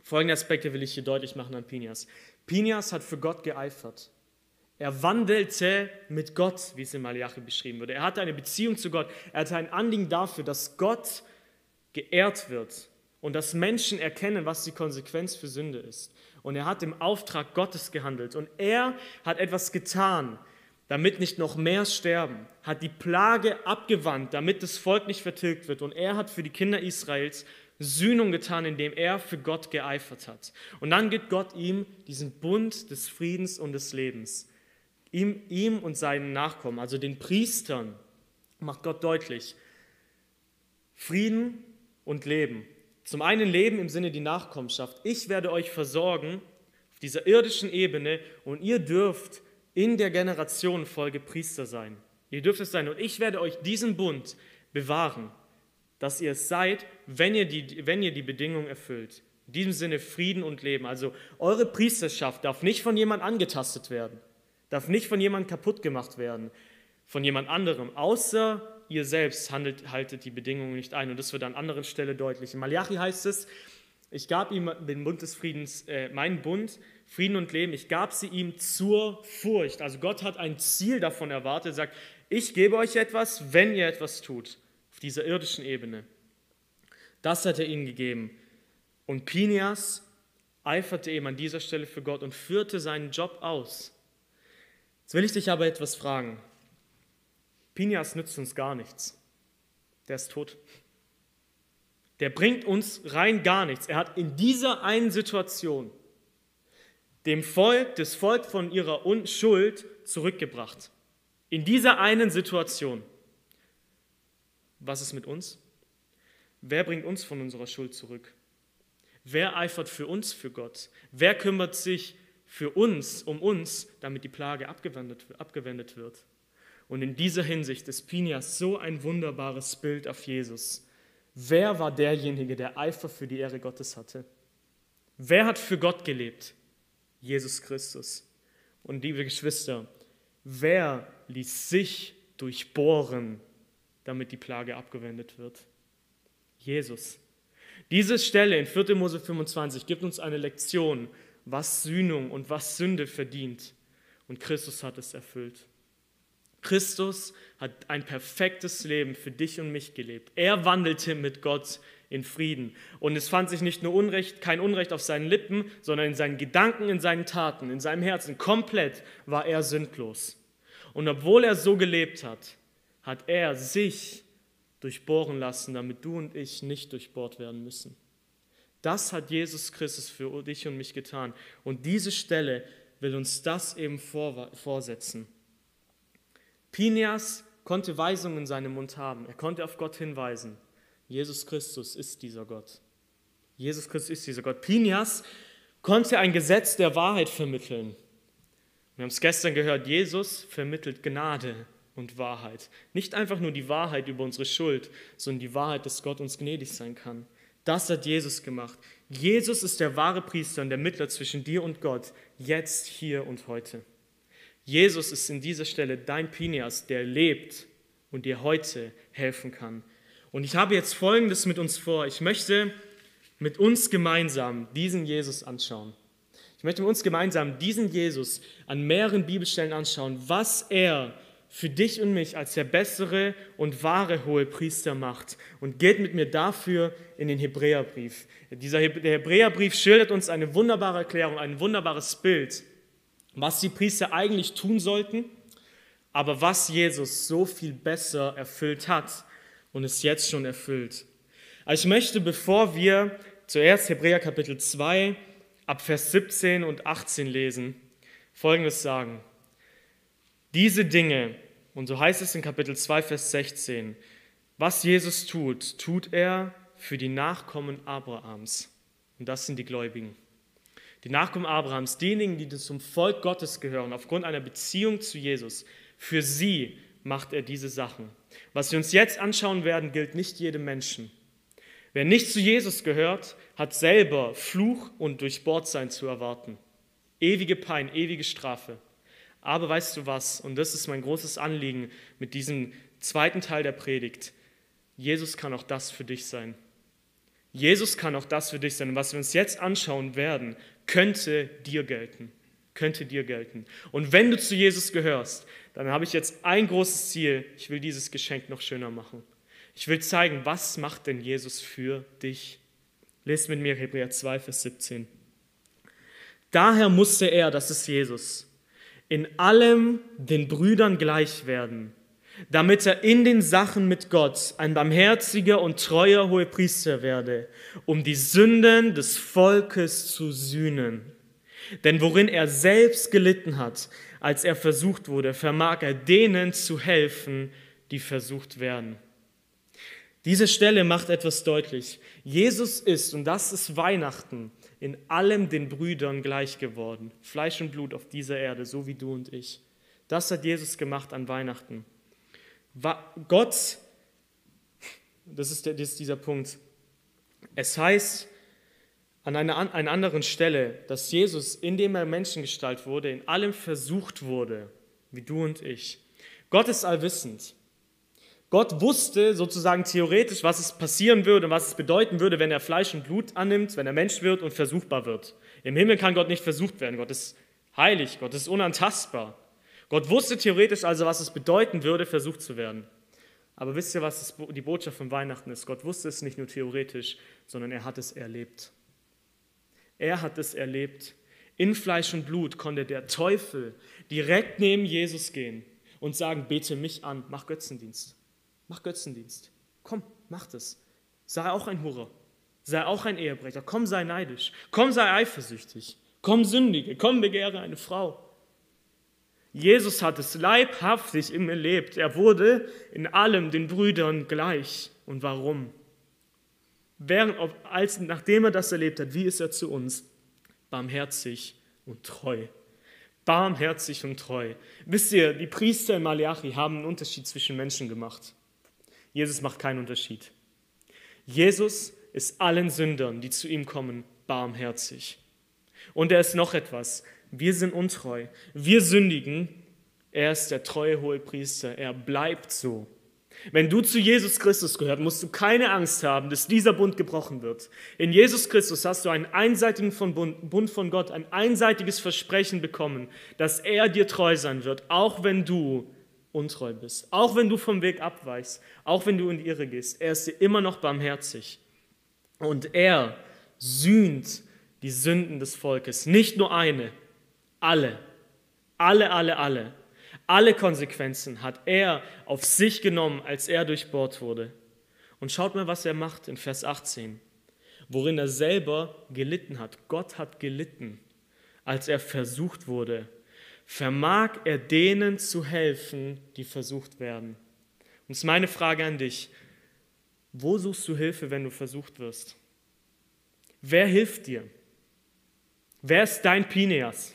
Folgende Aspekte will ich hier deutlich machen an Pinias. Pinias hat für Gott geeifert. Er wandelte mit Gott, wie es in Malachi beschrieben wurde. Er hatte eine Beziehung zu Gott. Er hatte ein Anliegen dafür, dass Gott geehrt wird und dass Menschen erkennen, was die Konsequenz für Sünde ist. Und er hat im Auftrag Gottes gehandelt. Und er hat etwas getan, damit nicht noch mehr sterben, hat die Plage abgewandt, damit das Volk nicht vertilgt wird. Und er hat für die Kinder Israels Sühnung getan, indem er für Gott geeifert hat. Und dann gibt Gott ihm diesen Bund des Friedens und des Lebens. Ihm, ihm und seinen Nachkommen, also den Priestern, macht Gott deutlich, Frieden und Leben. Zum einen Leben im Sinne die Nachkommenschaft. Ich werde euch versorgen auf dieser irdischen Ebene und ihr dürft in der Generationenfolge Priester sein. Ihr dürft es sein. Und ich werde euch diesen Bund bewahren, dass ihr es seid, wenn ihr die, wenn ihr die Bedingungen erfüllt. In diesem Sinne Frieden und Leben. Also eure Priesterschaft darf nicht von jemand angetastet werden, darf nicht von jemand kaputt gemacht werden, von jemand anderem, außer ihr selbst handelt, haltet die Bedingungen nicht ein. Und das wird an anderen Stelle deutlich. In Malachi heißt es, ich gab ihm den Bund des Friedens, äh, meinen Bund, Frieden und Leben, ich gab sie ihm zur Furcht. Also Gott hat ein Ziel davon erwartet, sagt, ich gebe euch etwas, wenn ihr etwas tut, auf dieser irdischen Ebene. Das hat er ihnen gegeben. Und Pinias eiferte eben an dieser Stelle für Gott und führte seinen Job aus. Jetzt will ich dich aber etwas fragen. Pinias nützt uns gar nichts. Der ist tot. Der bringt uns rein gar nichts. Er hat in dieser einen Situation dem Volk, das Volk von ihrer Unschuld zurückgebracht. In dieser einen Situation. Was ist mit uns? Wer bringt uns von unserer Schuld zurück? Wer eifert für uns für Gott? Wer kümmert sich für uns, um uns, damit die Plage abgewendet, abgewendet wird? Und in dieser Hinsicht ist Pinias so ein wunderbares Bild auf Jesus, wer war derjenige, der Eifer für die Ehre Gottes hatte? Wer hat für Gott gelebt? Jesus Christus. Und liebe Geschwister, wer ließ sich durchbohren, damit die Plage abgewendet wird? Jesus. Diese Stelle in 4. Mose 25 gibt uns eine Lektion, was Sühnung und was Sünde verdient. Und Christus hat es erfüllt. Christus hat ein perfektes Leben für dich und mich gelebt. Er wandelte mit Gott in Frieden. Und es fand sich nicht nur Unrecht, kein Unrecht auf seinen Lippen, sondern in seinen Gedanken, in seinen Taten, in seinem Herzen. Komplett war er sündlos. Und obwohl er so gelebt hat, hat er sich durchbohren lassen, damit du und ich nicht durchbohrt werden müssen. Das hat Jesus Christus für dich und mich getan. Und diese Stelle will uns das eben vorsetzen. Pinias konnte Weisungen in seinem Mund haben. Er konnte auf Gott hinweisen. Jesus Christus ist dieser Gott. Jesus Christus ist dieser Gott. Pinias konnte ein Gesetz der Wahrheit vermitteln. Wir haben es gestern gehört, Jesus vermittelt Gnade und Wahrheit. Nicht einfach nur die Wahrheit über unsere Schuld, sondern die Wahrheit, dass Gott uns gnädig sein kann. Das hat Jesus gemacht. Jesus ist der wahre Priester und der Mittler zwischen dir und Gott, jetzt, hier und heute. Jesus ist in dieser Stelle dein Pinias, der lebt und dir heute helfen kann. Und ich habe jetzt Folgendes mit uns vor. Ich möchte mit uns gemeinsam diesen Jesus anschauen. Ich möchte mit uns gemeinsam diesen Jesus an mehreren Bibelstellen anschauen, was er für dich und mich als der bessere und wahre hohe Priester macht. Und geht mit mir dafür in den Hebräerbrief. Dieser der Hebräerbrief schildert uns eine wunderbare Erklärung, ein wunderbares Bild was die Priester eigentlich tun sollten, aber was Jesus so viel besser erfüllt hat und es jetzt schon erfüllt. Also ich möchte, bevor wir zuerst Hebräer Kapitel 2 ab Vers 17 und 18 lesen, Folgendes sagen. Diese Dinge, und so heißt es in Kapitel 2, Vers 16, was Jesus tut, tut er für die Nachkommen Abrahams. Und das sind die Gläubigen die Nachkommen Abrahams, diejenigen, die zum Volk Gottes gehören, aufgrund einer Beziehung zu Jesus, für sie macht er diese Sachen. Was wir uns jetzt anschauen werden, gilt nicht jedem Menschen. Wer nicht zu Jesus gehört, hat selber Fluch und Durchbohrtsein zu erwarten. Ewige Pein, ewige Strafe. Aber weißt du was, und das ist mein großes Anliegen mit diesem zweiten Teil der Predigt, Jesus kann auch das für dich sein. Jesus kann auch das für dich sein. Und was wir uns jetzt anschauen werden, könnte dir gelten. Könnte dir gelten. Und wenn du zu Jesus gehörst, dann habe ich jetzt ein großes Ziel. Ich will dieses Geschenk noch schöner machen. Ich will zeigen, was macht denn Jesus für dich? Lest mit mir Hebräer 2, Vers 17. Daher musste er, das ist Jesus, in allem den Brüdern gleich werden, damit er in den Sachen mit Gott ein barmherziger und treuer Hohepriester werde, um die Sünden des Volkes zu sühnen. Denn worin er selbst gelitten hat, als er versucht wurde, vermag er denen zu helfen, die versucht werden. Diese Stelle macht etwas deutlich. Jesus ist, und das ist Weihnachten, in allem den Brüdern gleich geworden. Fleisch und Blut auf dieser Erde, so wie du und ich. Das hat Jesus gemacht an Weihnachten. Gott, das ist, das ist dieser Punkt, es heißt an einer, an einer anderen Stelle, dass Jesus, indem er Menschengestalt wurde, in allem versucht wurde, wie du und ich. Gott ist allwissend. Gott wusste sozusagen theoretisch, was es passieren würde und was es bedeuten würde, wenn er Fleisch und Blut annimmt, wenn er Mensch wird und versuchbar wird. Im Himmel kann Gott nicht versucht werden. Gott ist heilig, Gott ist unantastbar. Gott wusste theoretisch also, was es bedeuten würde, versucht zu werden. Aber wisst ihr, was die Botschaft von Weihnachten ist? Gott wusste es nicht nur theoretisch, sondern er hat es erlebt. Er hat es erlebt. In Fleisch und Blut konnte der Teufel direkt neben Jesus gehen und sagen, bete mich an, mach Götzendienst. Mach Götzendienst. Komm, mach das. Sei auch ein Hurer. Sei auch ein Ehebrecher. Komm, sei neidisch. Komm, sei eifersüchtig. Komm, sündige. Komm, begehre eine Frau. Jesus hat es leibhaftig ihm erlebt. Er wurde in allem den Brüdern gleich. Und warum? Während, als, nachdem er das erlebt hat, wie ist er zu uns? Barmherzig und treu. Barmherzig und treu. Wisst ihr, die Priester in Malachi haben einen Unterschied zwischen Menschen gemacht. Jesus macht keinen Unterschied. Jesus ist allen Sündern, die zu ihm kommen, barmherzig. Und er ist noch etwas. Wir sind untreu. Wir sündigen. Er ist der treue Hohepriester. Er bleibt so. Wenn du zu Jesus Christus gehört, musst du keine Angst haben, dass dieser Bund gebrochen wird. In Jesus Christus hast du einen einseitigen Bund von Gott, ein einseitiges Versprechen bekommen, dass er dir treu sein wird, auch wenn du untreu bist, auch wenn du vom Weg abweichst, auch wenn du in die Irre gehst. Er ist dir immer noch barmherzig. Und er sühnt die Sünden des Volkes. Nicht nur eine, alle. Alle, alle, alle. Alle Konsequenzen hat er auf sich genommen, als er durchbohrt wurde. Und schaut mal, was er macht in Vers 18, worin er selber gelitten hat. Gott hat gelitten, als er versucht wurde. Vermag er denen zu helfen, die versucht werden? Und es ist meine Frage an dich. Wo suchst du Hilfe, wenn du versucht wirst? Wer hilft dir? Wer ist dein Pineas?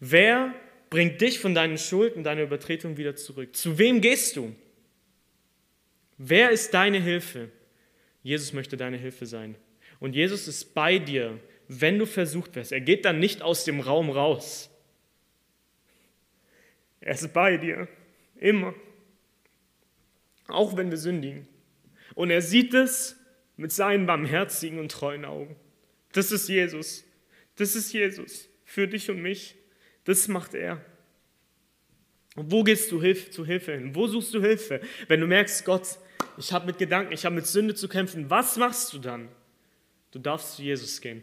Wer bringt dich von deinen Schulden, deiner Übertretung wieder zurück. Zu wem gehst du? Wer ist deine Hilfe? Jesus möchte deine Hilfe sein. Und Jesus ist bei dir, wenn du versucht wirst. Er geht dann nicht aus dem Raum raus. Er ist bei dir, immer. Auch wenn wir sündigen. Und er sieht es mit seinen barmherzigen und treuen Augen. Das ist Jesus. Das ist Jesus für dich und mich. Das macht er. Und wo gehst du zu Hilfe hin? Wo suchst du Hilfe? Wenn du merkst, Gott, ich habe mit Gedanken, ich habe mit Sünde zu kämpfen, was machst du dann? Du darfst zu Jesus gehen.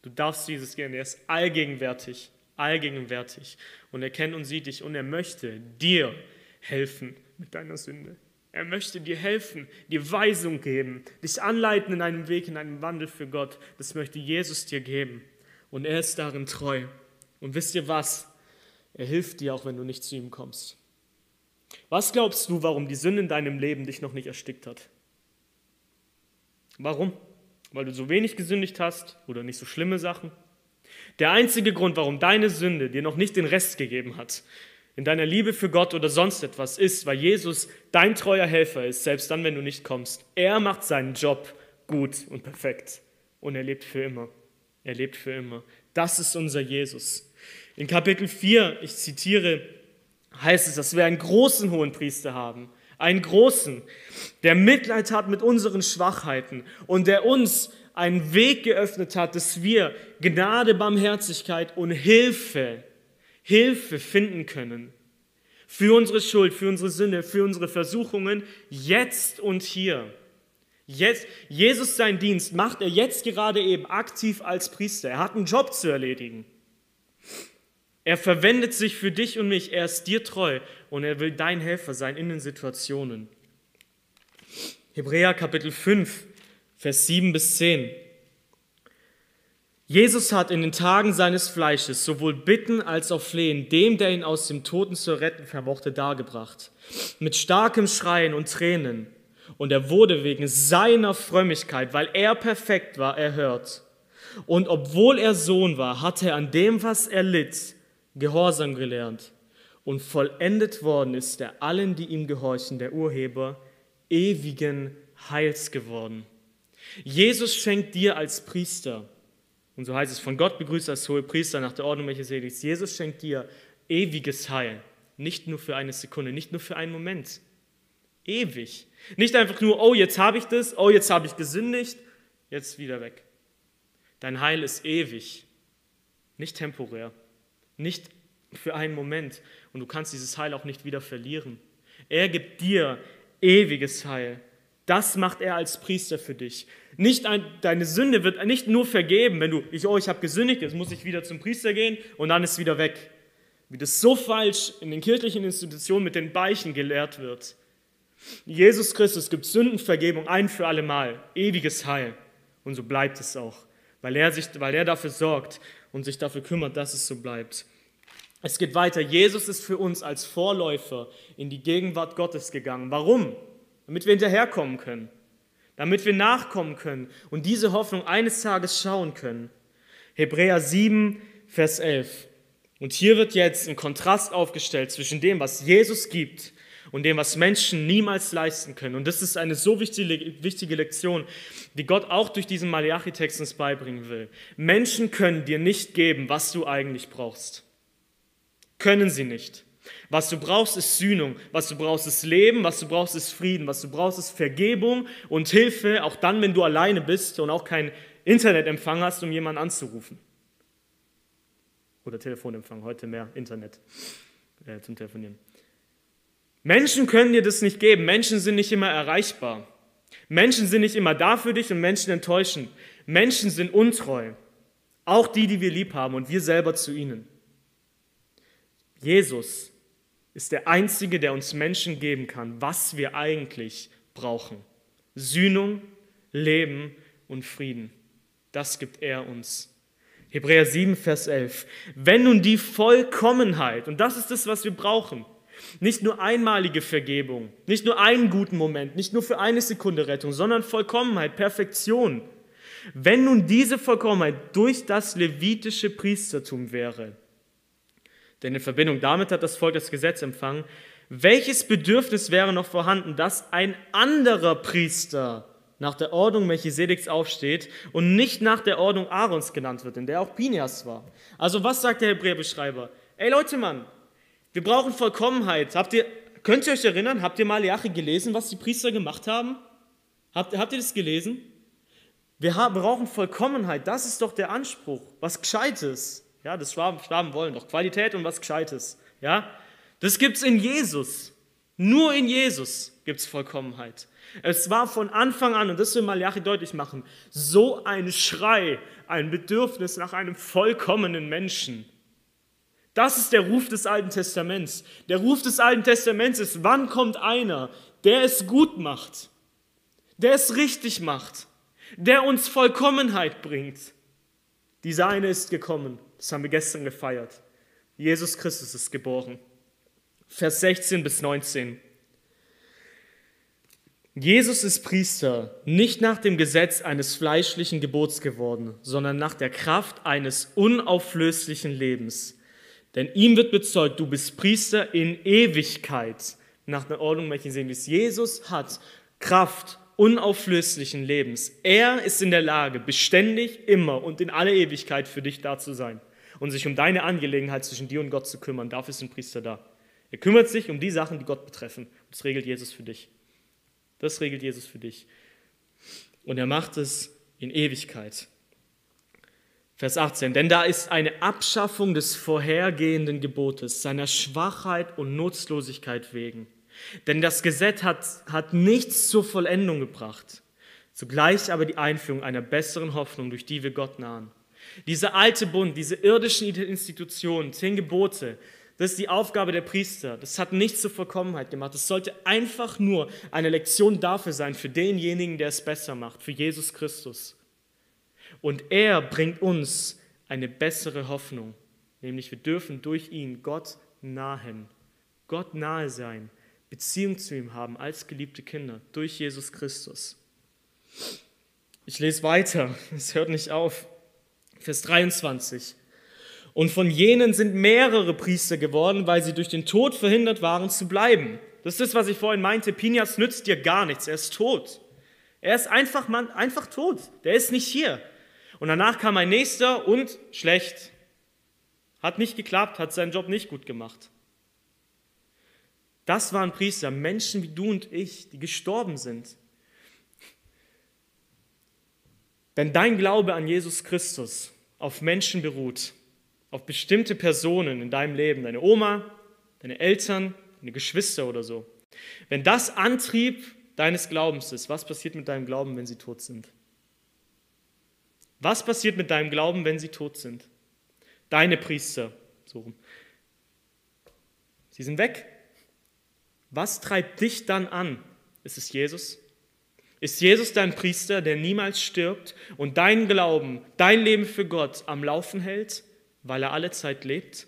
Du darfst zu Jesus gehen. Er ist allgegenwärtig, allgegenwärtig. Und er kennt und sieht dich und er möchte dir helfen mit deiner Sünde. Er möchte dir helfen, dir Weisung geben, dich anleiten in einem Weg, in einem Wandel für Gott. Das möchte Jesus dir geben. Und er ist darin treu. Und wisst ihr was? Er hilft dir auch, wenn du nicht zu ihm kommst. Was glaubst du, warum die Sünde in deinem Leben dich noch nicht erstickt hat? Warum? Weil du so wenig gesündigt hast oder nicht so schlimme Sachen? Der einzige Grund, warum deine Sünde dir noch nicht den Rest gegeben hat, in deiner Liebe für Gott oder sonst etwas, ist, weil Jesus dein treuer Helfer ist, selbst dann, wenn du nicht kommst. Er macht seinen Job gut und perfekt und er lebt für immer. Er lebt für immer. Das ist unser Jesus. In Kapitel 4, ich zitiere, heißt es, dass wir einen großen hohen Priester haben. Einen großen, der Mitleid hat mit unseren Schwachheiten und der uns einen Weg geöffnet hat, dass wir Gnade, Barmherzigkeit und Hilfe, Hilfe finden können. Für unsere Schuld, für unsere Sünde, für unsere Versuchungen, jetzt und hier. Jetzt, Jesus sein Dienst macht er jetzt gerade eben aktiv als Priester. Er hat einen Job zu erledigen. Er verwendet sich für dich und mich, er ist dir treu und er will dein Helfer sein in den Situationen. Hebräer Kapitel 5, Vers 7 bis 10. Jesus hat in den Tagen seines Fleisches sowohl Bitten als auch Flehen dem, der ihn aus dem Toten zu retten vermochte, dargebracht. Mit starkem Schreien und Tränen. Und er wurde wegen seiner Frömmigkeit, weil er perfekt war, erhört. Und obwohl er Sohn war, hatte er an dem, was er litt, Gehorsam gelernt und vollendet worden ist der allen, die ihm gehorchen, der Urheber, ewigen Heils geworden. Jesus schenkt dir als Priester, und so heißt es von Gott begrüßt als hohe Priester nach der Ordnung Melchisedeks, Jesus schenkt dir ewiges Heil, nicht nur für eine Sekunde, nicht nur für einen Moment, ewig. Nicht einfach nur, oh, jetzt habe ich das, oh, jetzt habe ich gesündigt, jetzt wieder weg. Dein Heil ist ewig, nicht temporär. Nicht für einen Moment. Und du kannst dieses Heil auch nicht wieder verlieren. Er gibt dir ewiges Heil. Das macht er als Priester für dich. Nicht ein, deine Sünde wird nicht nur vergeben, wenn du, ich, oh, ich habe gesündigt, jetzt muss ich wieder zum Priester gehen und dann ist wieder weg. Wie das so falsch in den kirchlichen Institutionen mit den Beichen gelehrt wird. Jesus Christus gibt Sündenvergebung ein für alle Mal, ewiges Heil. Und so bleibt es auch, weil er, sich, weil er dafür sorgt und sich dafür kümmert, dass es so bleibt. Es geht weiter. Jesus ist für uns als Vorläufer in die Gegenwart Gottes gegangen. Warum? Damit wir hinterherkommen können. Damit wir nachkommen können und diese Hoffnung eines Tages schauen können. Hebräer 7, Vers 11. Und hier wird jetzt ein Kontrast aufgestellt zwischen dem, was Jesus gibt und dem, was Menschen niemals leisten können. Und das ist eine so wichtige, wichtige Lektion, die Gott auch durch diesen Malachi-Text uns beibringen will. Menschen können dir nicht geben, was du eigentlich brauchst. Können sie nicht. Was du brauchst, ist Sühnung. Was du brauchst, ist Leben. Was du brauchst, ist Frieden. Was du brauchst, ist Vergebung und Hilfe, auch dann, wenn du alleine bist und auch kein Internetempfang hast, um jemanden anzurufen. Oder Telefonempfang, heute mehr Internet äh, zum Telefonieren. Menschen können dir das nicht geben. Menschen sind nicht immer erreichbar. Menschen sind nicht immer da für dich und Menschen enttäuschen. Menschen sind untreu. Auch die, die wir lieb haben und wir selber zu ihnen. Jesus ist der Einzige, der uns Menschen geben kann, was wir eigentlich brauchen. Sühnung, Leben und Frieden. Das gibt er uns. Hebräer 7, Vers 11. Wenn nun die Vollkommenheit, und das ist das, was wir brauchen, nicht nur einmalige Vergebung, nicht nur einen guten Moment, nicht nur für eine Sekunde Rettung, sondern Vollkommenheit, Perfektion. Wenn nun diese Vollkommenheit durch das levitische Priestertum wäre, denn in Verbindung damit hat das Volk das Gesetz empfangen, welches Bedürfnis wäre noch vorhanden, dass ein anderer Priester nach der Ordnung Melchisedeks aufsteht und nicht nach der Ordnung Aarons genannt wird, in der auch Pinias war. Also was sagt der Hebräerbeschreiber? Ey Leute, Mann, wir brauchen Vollkommenheit. Habt ihr, könnt ihr euch erinnern, habt ihr Malachi gelesen, was die Priester gemacht haben? Habt, habt ihr das gelesen? Wir haben, brauchen Vollkommenheit, das ist doch der Anspruch, was Gescheites. Ja, das Schwaben, Schwaben wollen doch Qualität und was Gescheites. Ja, das gibt's in Jesus. Nur in Jesus gibt's Vollkommenheit. Es war von Anfang an, und das will Malachi deutlich machen, so ein Schrei, ein Bedürfnis nach einem vollkommenen Menschen. Das ist der Ruf des Alten Testaments. Der Ruf des Alten Testaments ist, wann kommt einer, der es gut macht, der es richtig macht, der uns Vollkommenheit bringt. Dieser eine ist gekommen, das haben wir gestern gefeiert. Jesus Christus ist geboren. Vers 16 bis 19. Jesus ist Priester, nicht nach dem Gesetz eines fleischlichen Gebots geworden, sondern nach der Kraft eines unauflöslichen Lebens. Denn ihm wird bezeugt, du bist Priester in Ewigkeit, nach der Ordnung Melchisedeks. Jesus hat Kraft unauflöslichen Lebens. Er ist in der Lage, beständig, immer und in aller Ewigkeit für dich da zu sein und sich um deine Angelegenheit zwischen dir und Gott zu kümmern. Dafür ist ein Priester da. Er kümmert sich um die Sachen, die Gott betreffen. Das regelt Jesus für dich. Das regelt Jesus für dich. Und er macht es in Ewigkeit. Vers 18, denn da ist eine Abschaffung des vorhergehenden Gebotes, seiner Schwachheit und Nutzlosigkeit wegen. Denn das Gesetz hat, hat nichts zur Vollendung gebracht, zugleich aber die Einführung einer besseren Hoffnung, durch die wir Gott nahen. Dieser alte Bund, diese irdischen Institutionen, zehn Gebote, das ist die Aufgabe der Priester. Das hat nichts zur Vollkommenheit gemacht. Es sollte einfach nur eine Lektion dafür sein, für denjenigen, der es besser macht, für Jesus Christus. Und er bringt uns eine bessere Hoffnung, nämlich wir dürfen durch ihn Gott nahen, Gott nahe sein, Beziehung zu ihm haben als geliebte Kinder durch Jesus Christus. Ich lese weiter, (laughs) es hört nicht auf. Vers 23. Und von jenen sind mehrere Priester geworden, weil sie durch den Tod verhindert waren zu bleiben. Das ist das, was ich vorhin meinte. Pinias nützt dir gar nichts. Er ist tot. Er ist einfach, Mann, einfach tot. Der ist nicht hier. Und danach kam ein nächster und schlecht. Hat nicht geklappt, hat seinen Job nicht gut gemacht. Das waren Priester, Menschen wie du und ich, die gestorben sind. Wenn dein Glaube an Jesus Christus auf Menschen beruht, auf bestimmte Personen in deinem Leben, deine Oma, deine Eltern, deine Geschwister oder so. Wenn das Antrieb deines Glaubens ist, was passiert mit deinem Glauben, wenn sie tot sind? Was passiert mit deinem Glauben, wenn sie tot sind? Deine Priester, so Sie sind weg. Was treibt dich dann an? Ist es Jesus? Ist Jesus dein Priester, der niemals stirbt und deinen Glauben, dein Leben für Gott am Laufen hält? weil er alle Zeit lebt?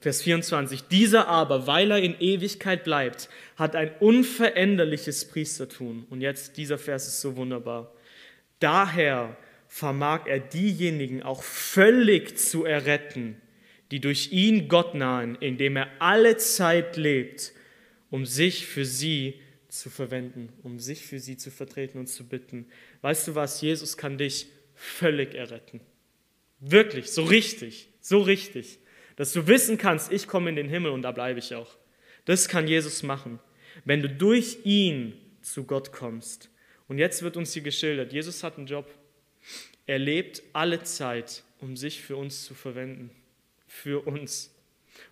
Vers 24. Dieser aber, weil er in Ewigkeit bleibt, hat ein unveränderliches Priestertum. Und jetzt dieser Vers ist so wunderbar. Daher vermag er diejenigen auch völlig zu erretten, die durch ihn Gott nahen, indem er alle Zeit lebt, um sich für sie zu verwenden, um sich für sie zu vertreten und zu bitten. Weißt du was? Jesus kann dich völlig erretten. Wirklich, so richtig, so richtig. Dass du wissen kannst, ich komme in den Himmel und da bleibe ich auch. Das kann Jesus machen, wenn du durch ihn zu Gott kommst. Und jetzt wird uns hier geschildert, Jesus hat einen Job. Er lebt alle Zeit, um sich für uns zu verwenden. Für uns.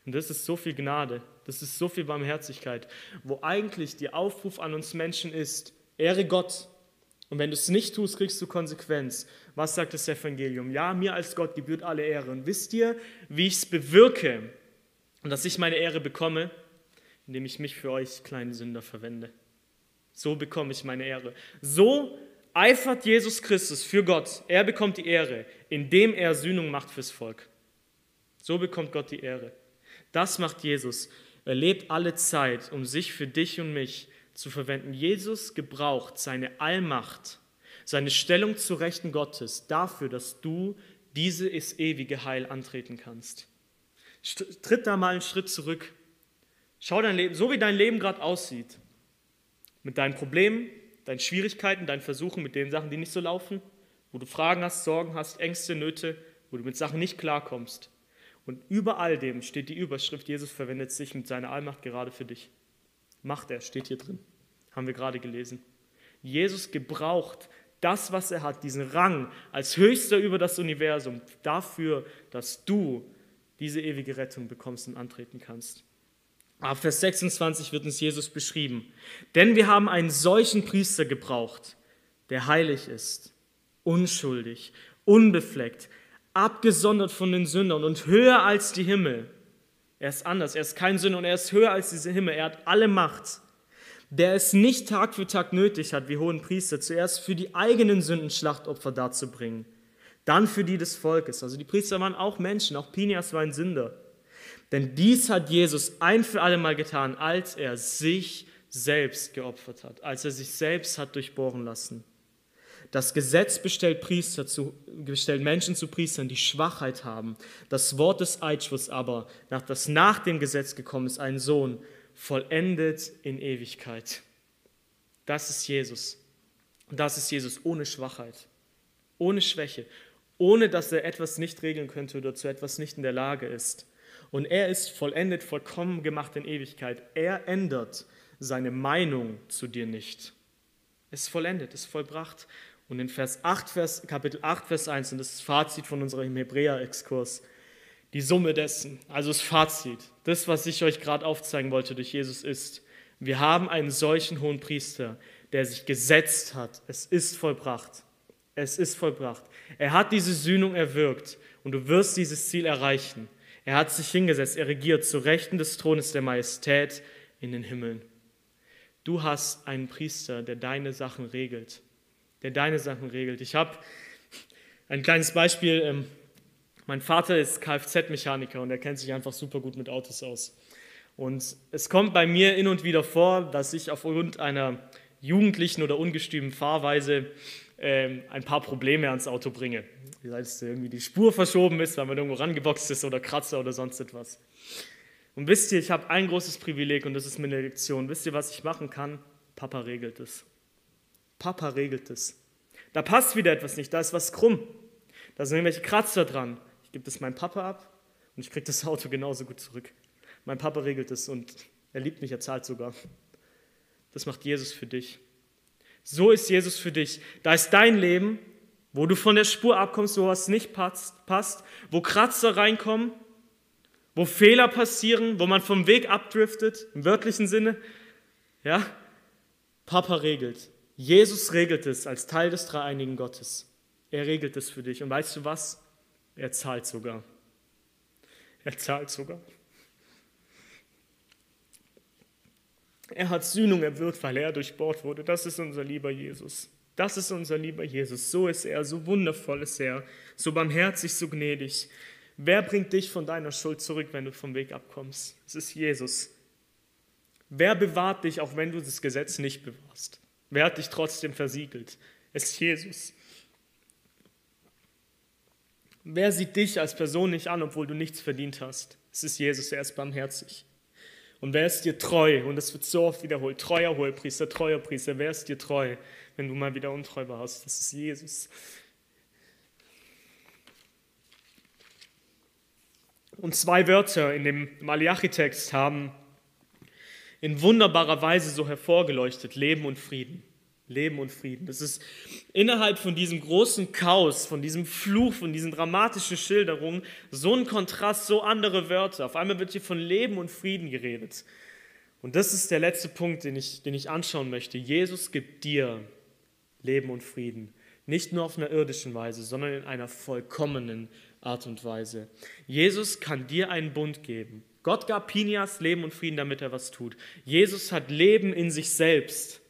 Und das ist so viel Gnade, das ist so viel Barmherzigkeit, wo eigentlich der Aufruf an uns Menschen ist, ehre Gott. Und wenn du es nicht tust, kriegst du Konsequenz. Was sagt das Evangelium? Ja, mir als Gott gebührt alle Ehre. Und wisst ihr, wie ich es bewirke und dass ich meine Ehre bekomme? Indem ich mich für euch kleinen Sünder verwende. So bekomme ich meine Ehre. So eifert Jesus Christus für Gott. Er bekommt die Ehre, indem er Sühnung macht fürs Volk. So bekommt Gott die Ehre. Das macht Jesus. Er lebt alle Zeit, um sich für dich und mich zu verwenden. Jesus gebraucht seine Allmacht, seine Stellung zu Rechten Gottes dafür, dass du dieses ewige Heil antreten kannst. Tritt da mal einen Schritt zurück. Schau dein Leben, so wie dein Leben gerade aussieht, mit deinen Problemen, deinen Schwierigkeiten, deinen Versuchen, mit den Sachen, die nicht so laufen, wo du Fragen hast, Sorgen hast, Ängste, Nöte, wo du mit Sachen nicht klarkommst. Und über all dem steht die Überschrift, Jesus verwendet sich mit seiner Allmacht gerade für dich. Macht er, steht hier drin. Haben wir gerade gelesen. Jesus gebraucht das, was er hat, diesen Rang als höchster über das Universum, dafür, dass du diese ewige Rettung bekommst und antreten kannst. Ab Vers 26 wird uns Jesus beschrieben. Denn wir haben einen solchen Priester gebraucht, der heilig ist, unschuldig, unbefleckt, abgesondert von den Sündern und höher als die Himmel. Er ist anders, er ist kein Sünder und er ist höher als diese Himmel. Er hat alle Macht. Der es nicht Tag für Tag nötig hat, wie hohen Priester, zuerst für die eigenen Sünden Schlachtopfer darzubringen, dann für die des Volkes. Also die Priester waren auch Menschen, auch Pinias war ein Sünder. Denn dies hat Jesus ein für alle Mal getan, als er sich selbst geopfert hat, als er sich selbst hat durchbohren lassen. Das Gesetz bestellt, Priester zu, bestellt Menschen zu Priestern, die Schwachheit haben. Das Wort des Eidschwurs aber, nach das nach dem Gesetz gekommen ist, ein Sohn, vollendet in Ewigkeit. Das ist Jesus. Das ist Jesus ohne Schwachheit, ohne Schwäche, ohne dass er etwas nicht regeln könnte oder zu etwas nicht in der Lage ist. Und er ist vollendet, vollkommen gemacht in Ewigkeit. Er ändert seine Meinung zu dir nicht. Es ist vollendet, es ist vollbracht. Und in Vers 8, Vers, Kapitel 8, Vers 1, und das ist das Fazit von unserem Hebräer-Exkurs, die Summe dessen, also das Fazit, das, was ich euch gerade aufzeigen wollte durch Jesus ist, wir haben einen solchen hohen Priester, der sich gesetzt hat. Es ist vollbracht. Es ist vollbracht. Er hat diese Sühnung erwirkt und du wirst dieses Ziel erreichen. Er hat sich hingesetzt, er regiert zu Rechten des Thrones der Majestät in den Himmeln. Du hast einen Priester, der deine Sachen regelt der deine Sachen regelt. Ich habe ein kleines Beispiel. Ähm, mein Vater ist Kfz-Mechaniker und er kennt sich einfach super gut mit Autos aus. Und es kommt bei mir hin und wieder vor, dass ich aufgrund einer jugendlichen oder ungestümen Fahrweise ähm, ein paar Probleme ans Auto bringe. Es irgendwie die Spur verschoben ist, weil man irgendwo rangeboxt ist oder Kratzer oder sonst etwas. Und wisst ihr, ich habe ein großes Privileg und das ist meine Lektion. Wisst ihr, was ich machen kann? Papa regelt es. Papa regelt es. Da passt wieder etwas nicht, da ist was krumm. Da sind irgendwelche Kratzer dran. Ich gebe das meinem Papa ab und ich kriege das Auto genauso gut zurück. Mein Papa regelt es und er liebt mich, er zahlt sogar. Das macht Jesus für dich. So ist Jesus für dich. Da ist dein Leben, wo du von der Spur abkommst, wo was nicht passt, passt wo Kratzer reinkommen, wo Fehler passieren, wo man vom Weg abdriftet, im wörtlichen Sinne. Ja, Papa regelt. Jesus regelt es als Teil des dreieinigen Gottes. Er regelt es für dich. Und weißt du was? Er zahlt sogar. Er zahlt sogar. Er hat Sühnung erwirkt, weil er durchbohrt wurde. Das ist unser lieber Jesus. Das ist unser lieber Jesus. So ist er, so wundervoll ist er, so barmherzig, so gnädig. Wer bringt dich von deiner Schuld zurück, wenn du vom Weg abkommst? Es ist Jesus. Wer bewahrt dich, auch wenn du das Gesetz nicht bewahrst? Wer hat dich trotzdem versiegelt? Es ist Jesus. Wer sieht dich als Person nicht an, obwohl du nichts verdient hast? Es ist Jesus, er ist barmherzig. Und wer ist dir treu? Und das wird so oft wiederholt. Treuer Hohepriester, treuer Priester. Wer ist dir treu, wenn du mal wieder untreu warst? Das ist Jesus. Und zwei Wörter in dem Malachi-Text haben in wunderbarer Weise so hervorgeleuchtet: Leben und Frieden. Leben und Frieden. Das ist innerhalb von diesem großen Chaos, von diesem Fluch, von diesen dramatischen Schilderungen so ein Kontrast, so andere Wörter. Auf einmal wird hier von Leben und Frieden geredet. Und das ist der letzte Punkt, den ich, den ich anschauen möchte. Jesus gibt dir Leben und Frieden. Nicht nur auf einer irdischen Weise, sondern in einer vollkommenen Art und Weise. Jesus kann dir einen Bund geben. Gott gab Pinias Leben und Frieden, damit er was tut. Jesus hat Leben in sich selbst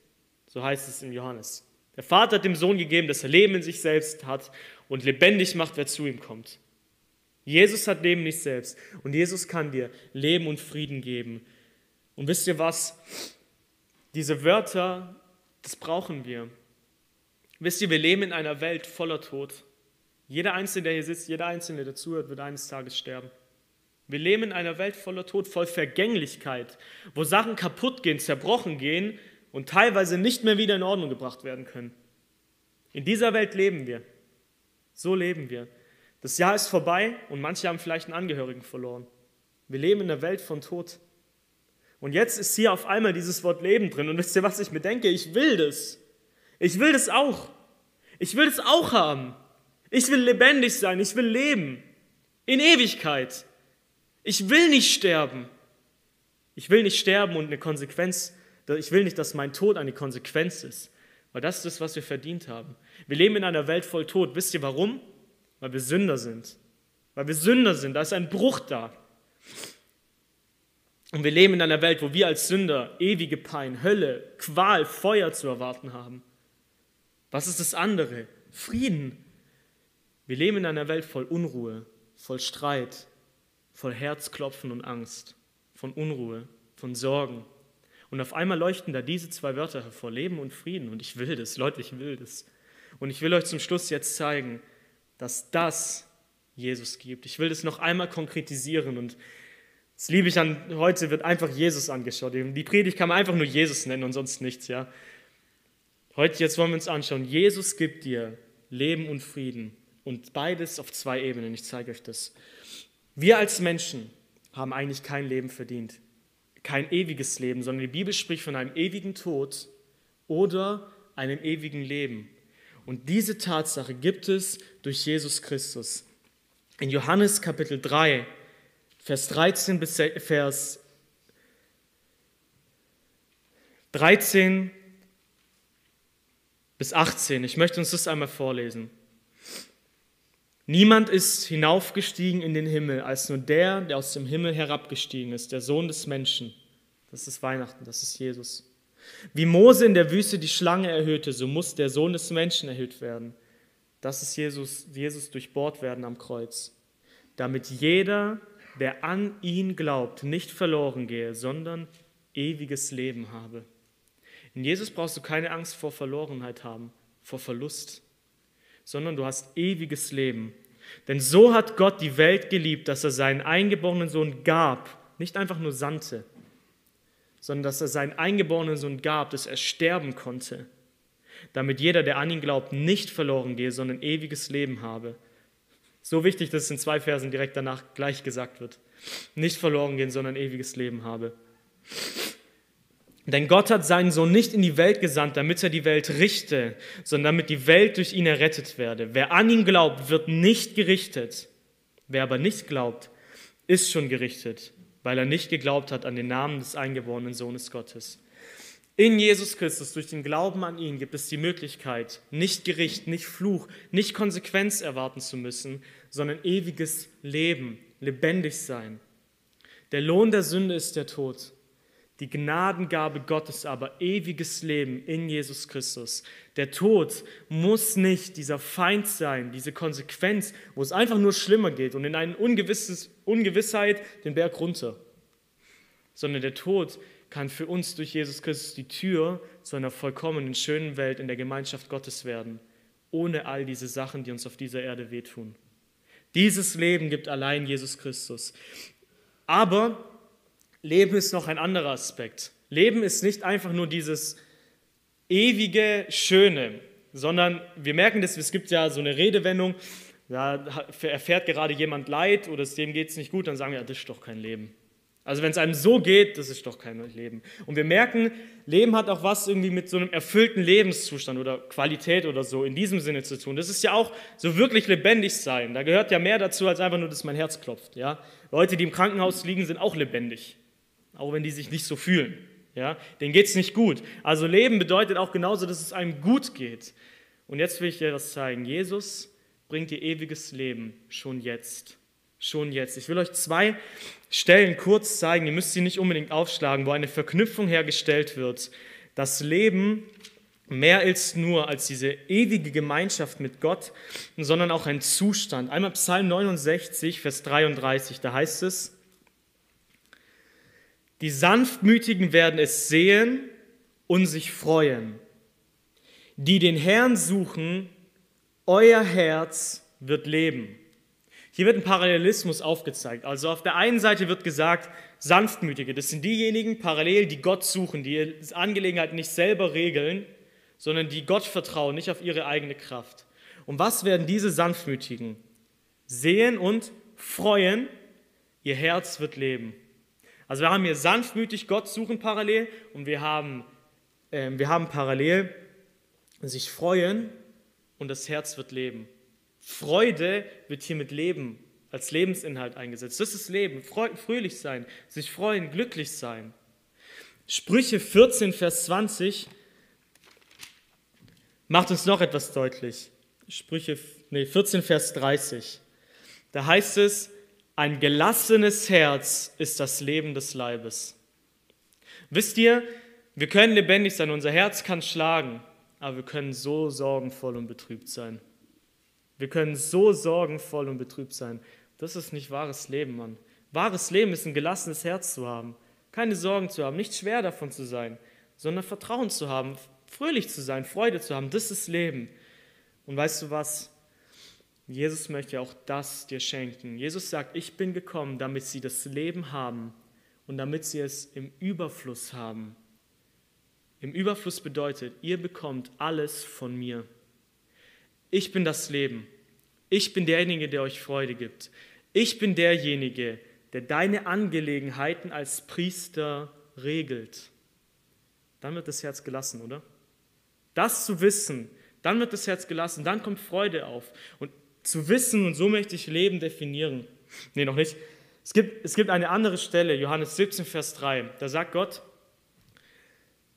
so heißt es in Johannes. Der Vater hat dem Sohn gegeben, dass er Leben in sich selbst hat und lebendig macht, wer zu ihm kommt. Jesus hat Leben nicht selbst und Jesus kann dir Leben und Frieden geben. Und wisst ihr was? Diese Wörter, das brauchen wir. Wisst ihr, wir leben in einer Welt voller Tod. Jeder Einzelne, der hier sitzt, jeder Einzelne, der zuhört, wird eines Tages sterben. Wir leben in einer Welt voller Tod, voll Vergänglichkeit, wo Sachen kaputt gehen, zerbrochen gehen, und teilweise nicht mehr wieder in Ordnung gebracht werden können. In dieser Welt leben wir. So leben wir. Das Jahr ist vorbei und manche haben vielleicht einen Angehörigen verloren. Wir leben in einer Welt von Tod. Und jetzt ist hier auf einmal dieses Wort Leben drin. Und wisst ihr, was ich mir denke? Ich will das. Ich will das auch. Ich will das auch haben. Ich will lebendig sein. Ich will leben. In Ewigkeit. Ich will nicht sterben. Ich will nicht sterben und eine Konsequenz ich will nicht, dass mein Tod eine Konsequenz ist, weil das ist das, was wir verdient haben. Wir leben in einer Welt voll Tod. Wisst ihr warum? Weil wir Sünder sind. Weil wir Sünder sind. Da ist ein Bruch da. Und wir leben in einer Welt, wo wir als Sünder ewige Pein, Hölle, Qual, Feuer zu erwarten haben. Was ist das andere? Frieden. Wir leben in einer Welt voll Unruhe, voll Streit, voll Herzklopfen und Angst, von Unruhe, von Sorgen, und auf einmal leuchten da diese zwei Wörter hervor, Leben und Frieden. Und ich will das, Leute, ich will das. Und ich will euch zum Schluss jetzt zeigen, dass das Jesus gibt. Ich will das noch einmal konkretisieren und das liebe ich an, heute wird einfach Jesus angeschaut. Die Predigt kann man einfach nur Jesus nennen und sonst nichts, ja. Heute, jetzt wollen wir uns anschauen. Jesus gibt dir Leben und Frieden und beides auf zwei Ebenen. Ich zeige euch das. Wir als Menschen haben eigentlich kein Leben verdient kein ewiges Leben, sondern die Bibel spricht von einem ewigen Tod oder einem ewigen Leben. Und diese Tatsache gibt es durch Jesus Christus. In Johannes Kapitel 3, Vers 13 bis Vers 13 bis 18. Ich möchte uns das einmal vorlesen. Niemand ist hinaufgestiegen in den Himmel, als nur der, der aus dem Himmel herabgestiegen ist, der Sohn des Menschen. Das ist Weihnachten, das ist Jesus. Wie Mose in der Wüste die Schlange erhöhte, so muss der Sohn des Menschen erhöht werden. Das ist Jesus, Jesus durchbohrt werden am Kreuz. Damit jeder, der an ihn glaubt, nicht verloren gehe, sondern ewiges Leben habe. In Jesus brauchst du keine Angst vor Verlorenheit haben, vor Verlust sondern du hast ewiges Leben. Denn so hat Gott die Welt geliebt, dass er seinen eingeborenen Sohn gab, nicht einfach nur sandte, sondern dass er seinen eingeborenen Sohn gab, dass er sterben konnte, damit jeder, der an ihn glaubt, nicht verloren gehe, sondern ewiges Leben habe. So wichtig, dass es in zwei Versen direkt danach gleich gesagt wird. Nicht verloren gehen, sondern ewiges Leben habe. Denn Gott hat seinen Sohn nicht in die Welt gesandt, damit er die Welt richte, sondern damit die Welt durch ihn errettet werde. Wer an ihn glaubt, wird nicht gerichtet. Wer aber nicht glaubt, ist schon gerichtet, weil er nicht geglaubt hat an den Namen des eingeborenen Sohnes Gottes. In Jesus Christus, durch den Glauben an ihn, gibt es die Möglichkeit, nicht Gericht, nicht Fluch, nicht Konsequenz erwarten zu müssen, sondern ewiges Leben, lebendig sein. Der Lohn der Sünde ist der Tod. Die Gnadengabe Gottes aber ewiges Leben in Jesus Christus. Der Tod muss nicht dieser Feind sein, diese Konsequenz, wo es einfach nur schlimmer geht und in eine Ungewissheit den Berg runter. Sondern der Tod kann für uns durch Jesus Christus die Tür zu einer vollkommenen, schönen Welt in der Gemeinschaft Gottes werden, ohne all diese Sachen, die uns auf dieser Erde wehtun. Dieses Leben gibt allein Jesus Christus. Aber Leben ist noch ein anderer Aspekt. Leben ist nicht einfach nur dieses ewige Schöne, sondern wir merken das, es gibt ja so eine Redewendung, da erfährt gerade jemand Leid oder dem geht es nicht gut, dann sagen wir, ja, das ist doch kein Leben. Also wenn es einem so geht, das ist doch kein Leben. Und wir merken, Leben hat auch was irgendwie mit so einem erfüllten Lebenszustand oder Qualität oder so in diesem Sinne zu tun. Das ist ja auch so wirklich lebendig sein. Da gehört ja mehr dazu, als einfach nur, dass mein Herz klopft. Ja? Leute, die im Krankenhaus liegen, sind auch lebendig, auch wenn die sich nicht so fühlen. Ja? Denen geht es nicht gut. Also Leben bedeutet auch genauso, dass es einem gut geht. Und jetzt will ich dir das zeigen. Jesus bringt dir ewiges Leben schon jetzt schon jetzt. Ich will euch zwei Stellen kurz zeigen, ihr müsst sie nicht unbedingt aufschlagen, wo eine Verknüpfung hergestellt wird. Das Leben mehr ist nur als diese ewige Gemeinschaft mit Gott, sondern auch ein Zustand. Einmal Psalm 69, Vers 33, da heißt es, die Sanftmütigen werden es sehen und sich freuen. Die den Herrn suchen, euer Herz wird leben. Hier wird ein Parallelismus aufgezeigt. Also auf der einen Seite wird gesagt, Sanftmütige, das sind diejenigen parallel, die Gott suchen, die die Angelegenheit nicht selber regeln, sondern die Gott vertrauen, nicht auf ihre eigene Kraft. Und was werden diese Sanftmütigen? Sehen und freuen, ihr Herz wird leben. Also wir haben hier sanftmütig Gott suchen parallel und wir haben, äh, wir haben parallel sich freuen und das Herz wird leben. Freude wird hier mit Leben als Lebensinhalt eingesetzt. Das ist Leben. Fröhlich sein, sich freuen, glücklich sein. Sprüche 14, Vers 20 macht uns noch etwas deutlich. Sprüche nee, 14, Vers 30. Da heißt es, ein gelassenes Herz ist das Leben des Leibes. Wisst ihr, wir können lebendig sein, unser Herz kann schlagen, aber wir können so sorgenvoll und betrübt sein. Wir können so sorgenvoll und betrübt sein. Das ist nicht wahres Leben, Mann. Wahres Leben ist ein gelassenes Herz zu haben, keine Sorgen zu haben, nicht schwer davon zu sein, sondern Vertrauen zu haben, fröhlich zu sein, Freude zu haben. Das ist Leben. Und weißt du was? Jesus möchte auch das dir schenken. Jesus sagt, ich bin gekommen, damit sie das Leben haben und damit sie es im Überfluss haben. Im Überfluss bedeutet, ihr bekommt alles von mir. Ich bin das Leben. Ich bin derjenige, der euch Freude gibt. Ich bin derjenige, der deine Angelegenheiten als Priester regelt. Dann wird das Herz gelassen, oder? Das zu wissen, dann wird das Herz gelassen, dann kommt Freude auf. Und zu wissen, und so möchte ich Leben definieren. Nee, noch nicht. Es gibt, es gibt eine andere Stelle, Johannes 17, Vers 3. Da sagt Gott,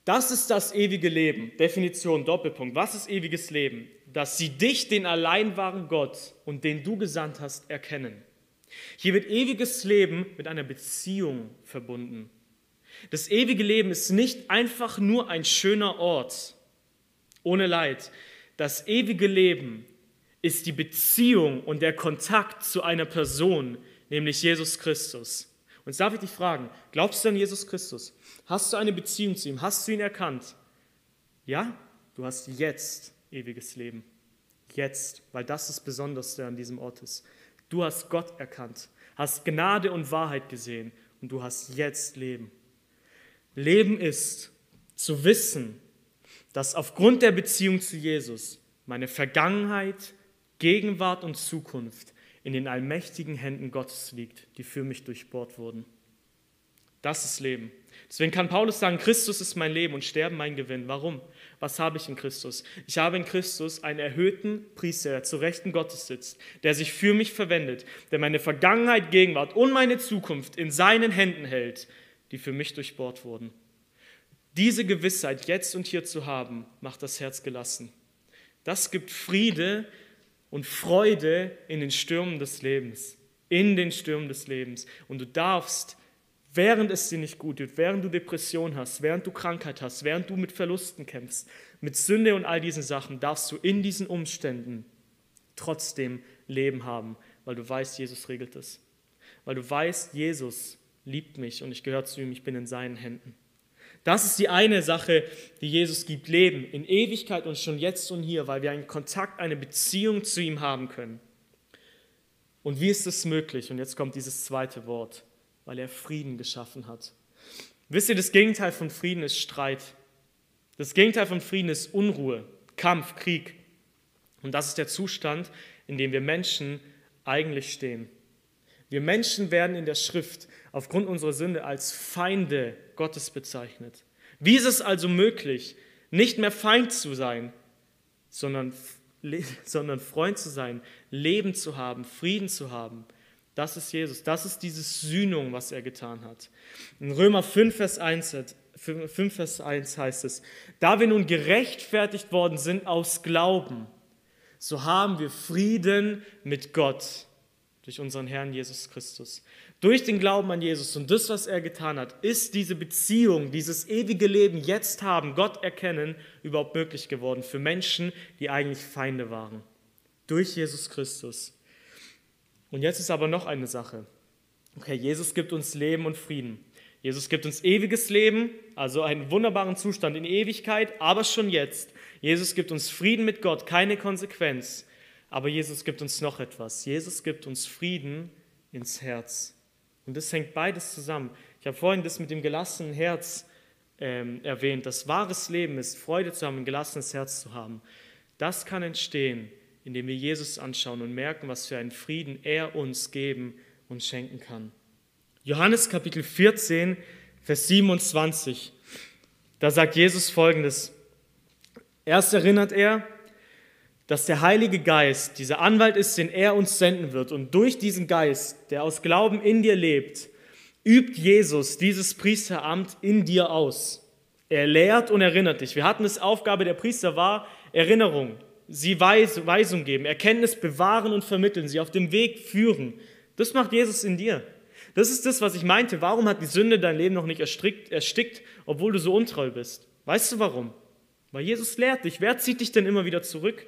das ist das ewige Leben. Definition, Doppelpunkt. Was ist ewiges Leben? dass sie dich, den allein wahren Gott und den du gesandt hast, erkennen. Hier wird ewiges Leben mit einer Beziehung verbunden. Das ewige Leben ist nicht einfach nur ein schöner Ort ohne Leid. Das ewige Leben ist die Beziehung und der Kontakt zu einer Person, nämlich Jesus Christus. Und jetzt darf ich dich fragen, glaubst du an Jesus Christus? Hast du eine Beziehung zu ihm? Hast du ihn erkannt? Ja, du hast jetzt ewiges Leben. Jetzt, weil das das Besonderste an diesem Ort ist. Du hast Gott erkannt, hast Gnade und Wahrheit gesehen und du hast jetzt Leben. Leben ist zu wissen, dass aufgrund der Beziehung zu Jesus meine Vergangenheit, Gegenwart und Zukunft in den allmächtigen Händen Gottes liegt, die für mich durchbohrt wurden. Das ist Leben. Deswegen kann Paulus sagen, Christus ist mein Leben und Sterben mein Gewinn. Warum? Was habe ich in Christus? Ich habe in Christus einen erhöhten Priester, der zu Rechten Gottes sitzt, der sich für mich verwendet, der meine Vergangenheit, Gegenwart und meine Zukunft in seinen Händen hält, die für mich durchbohrt wurden. Diese Gewissheit jetzt und hier zu haben, macht das Herz gelassen. Das gibt Friede und Freude in den Stürmen des Lebens. In den Stürmen des Lebens. Und du darfst während es dir nicht gut geht, während du Depression hast, während du Krankheit hast, während du mit Verlusten kämpfst, mit Sünde und all diesen Sachen, darfst du in diesen Umständen trotzdem Leben haben, weil du weißt, Jesus regelt es. Weil du weißt, Jesus liebt mich und ich gehöre zu ihm, ich bin in seinen Händen. Das ist die eine Sache, die Jesus gibt, Leben in Ewigkeit und schon jetzt und hier, weil wir einen Kontakt, eine Beziehung zu ihm haben können. Und wie ist es möglich? Und jetzt kommt dieses zweite Wort, weil er Frieden geschaffen hat. Wisst ihr, das Gegenteil von Frieden ist Streit. Das Gegenteil von Frieden ist Unruhe, Kampf, Krieg. Und das ist der Zustand, in dem wir Menschen eigentlich stehen. Wir Menschen werden in der Schrift aufgrund unserer Sünde als Feinde Gottes bezeichnet. Wie ist es also möglich, nicht mehr Feind zu sein, sondern, (laughs) sondern Freund zu sein, Leben zu haben, Frieden zu haben? Das ist Jesus. Das ist dieses Sühnung, was er getan hat. In Römer 5, Vers 1, 5, Vers 1 heißt es, da wir nun gerechtfertigt worden sind aus Glauben, so haben wir Frieden mit Gott durch unseren Herrn Jesus Christus. Durch den Glauben an Jesus und das, was er getan hat, ist diese Beziehung, dieses ewige Leben jetzt haben, Gott erkennen, überhaupt möglich geworden für Menschen, die eigentlich Feinde waren. Durch Jesus Christus. Und jetzt ist aber noch eine Sache. Okay, Jesus gibt uns Leben und Frieden. Jesus gibt uns ewiges Leben, also einen wunderbaren Zustand in Ewigkeit, aber schon jetzt. Jesus gibt uns Frieden mit Gott, keine Konsequenz. Aber Jesus gibt uns noch etwas. Jesus gibt uns Frieden ins Herz. Und das hängt beides zusammen. Ich habe vorhin das mit dem gelassenen Herz ähm, erwähnt. Das wahres Leben ist, Freude zu haben, ein gelassenes Herz zu haben. Das kann entstehen, indem wir Jesus anschauen und merken, was für einen Frieden er uns geben und schenken kann. Johannes Kapitel 14, Vers 27. Da sagt Jesus folgendes. Erst erinnert er, dass der Heilige Geist dieser Anwalt ist, den er uns senden wird. Und durch diesen Geist, der aus Glauben in dir lebt, übt Jesus dieses Priesteramt in dir aus. Er lehrt und erinnert dich. Wir hatten es, Aufgabe der Priester war Erinnerung, sie Weis, Weisung geben, Erkenntnis bewahren und vermitteln, sie auf dem Weg führen. Das macht Jesus in dir. Das ist das, was ich meinte. Warum hat die Sünde dein Leben noch nicht erstickt, erstickt obwohl du so untreu bist? Weißt du warum? Weil Jesus lehrt dich. Wer zieht dich denn immer wieder zurück?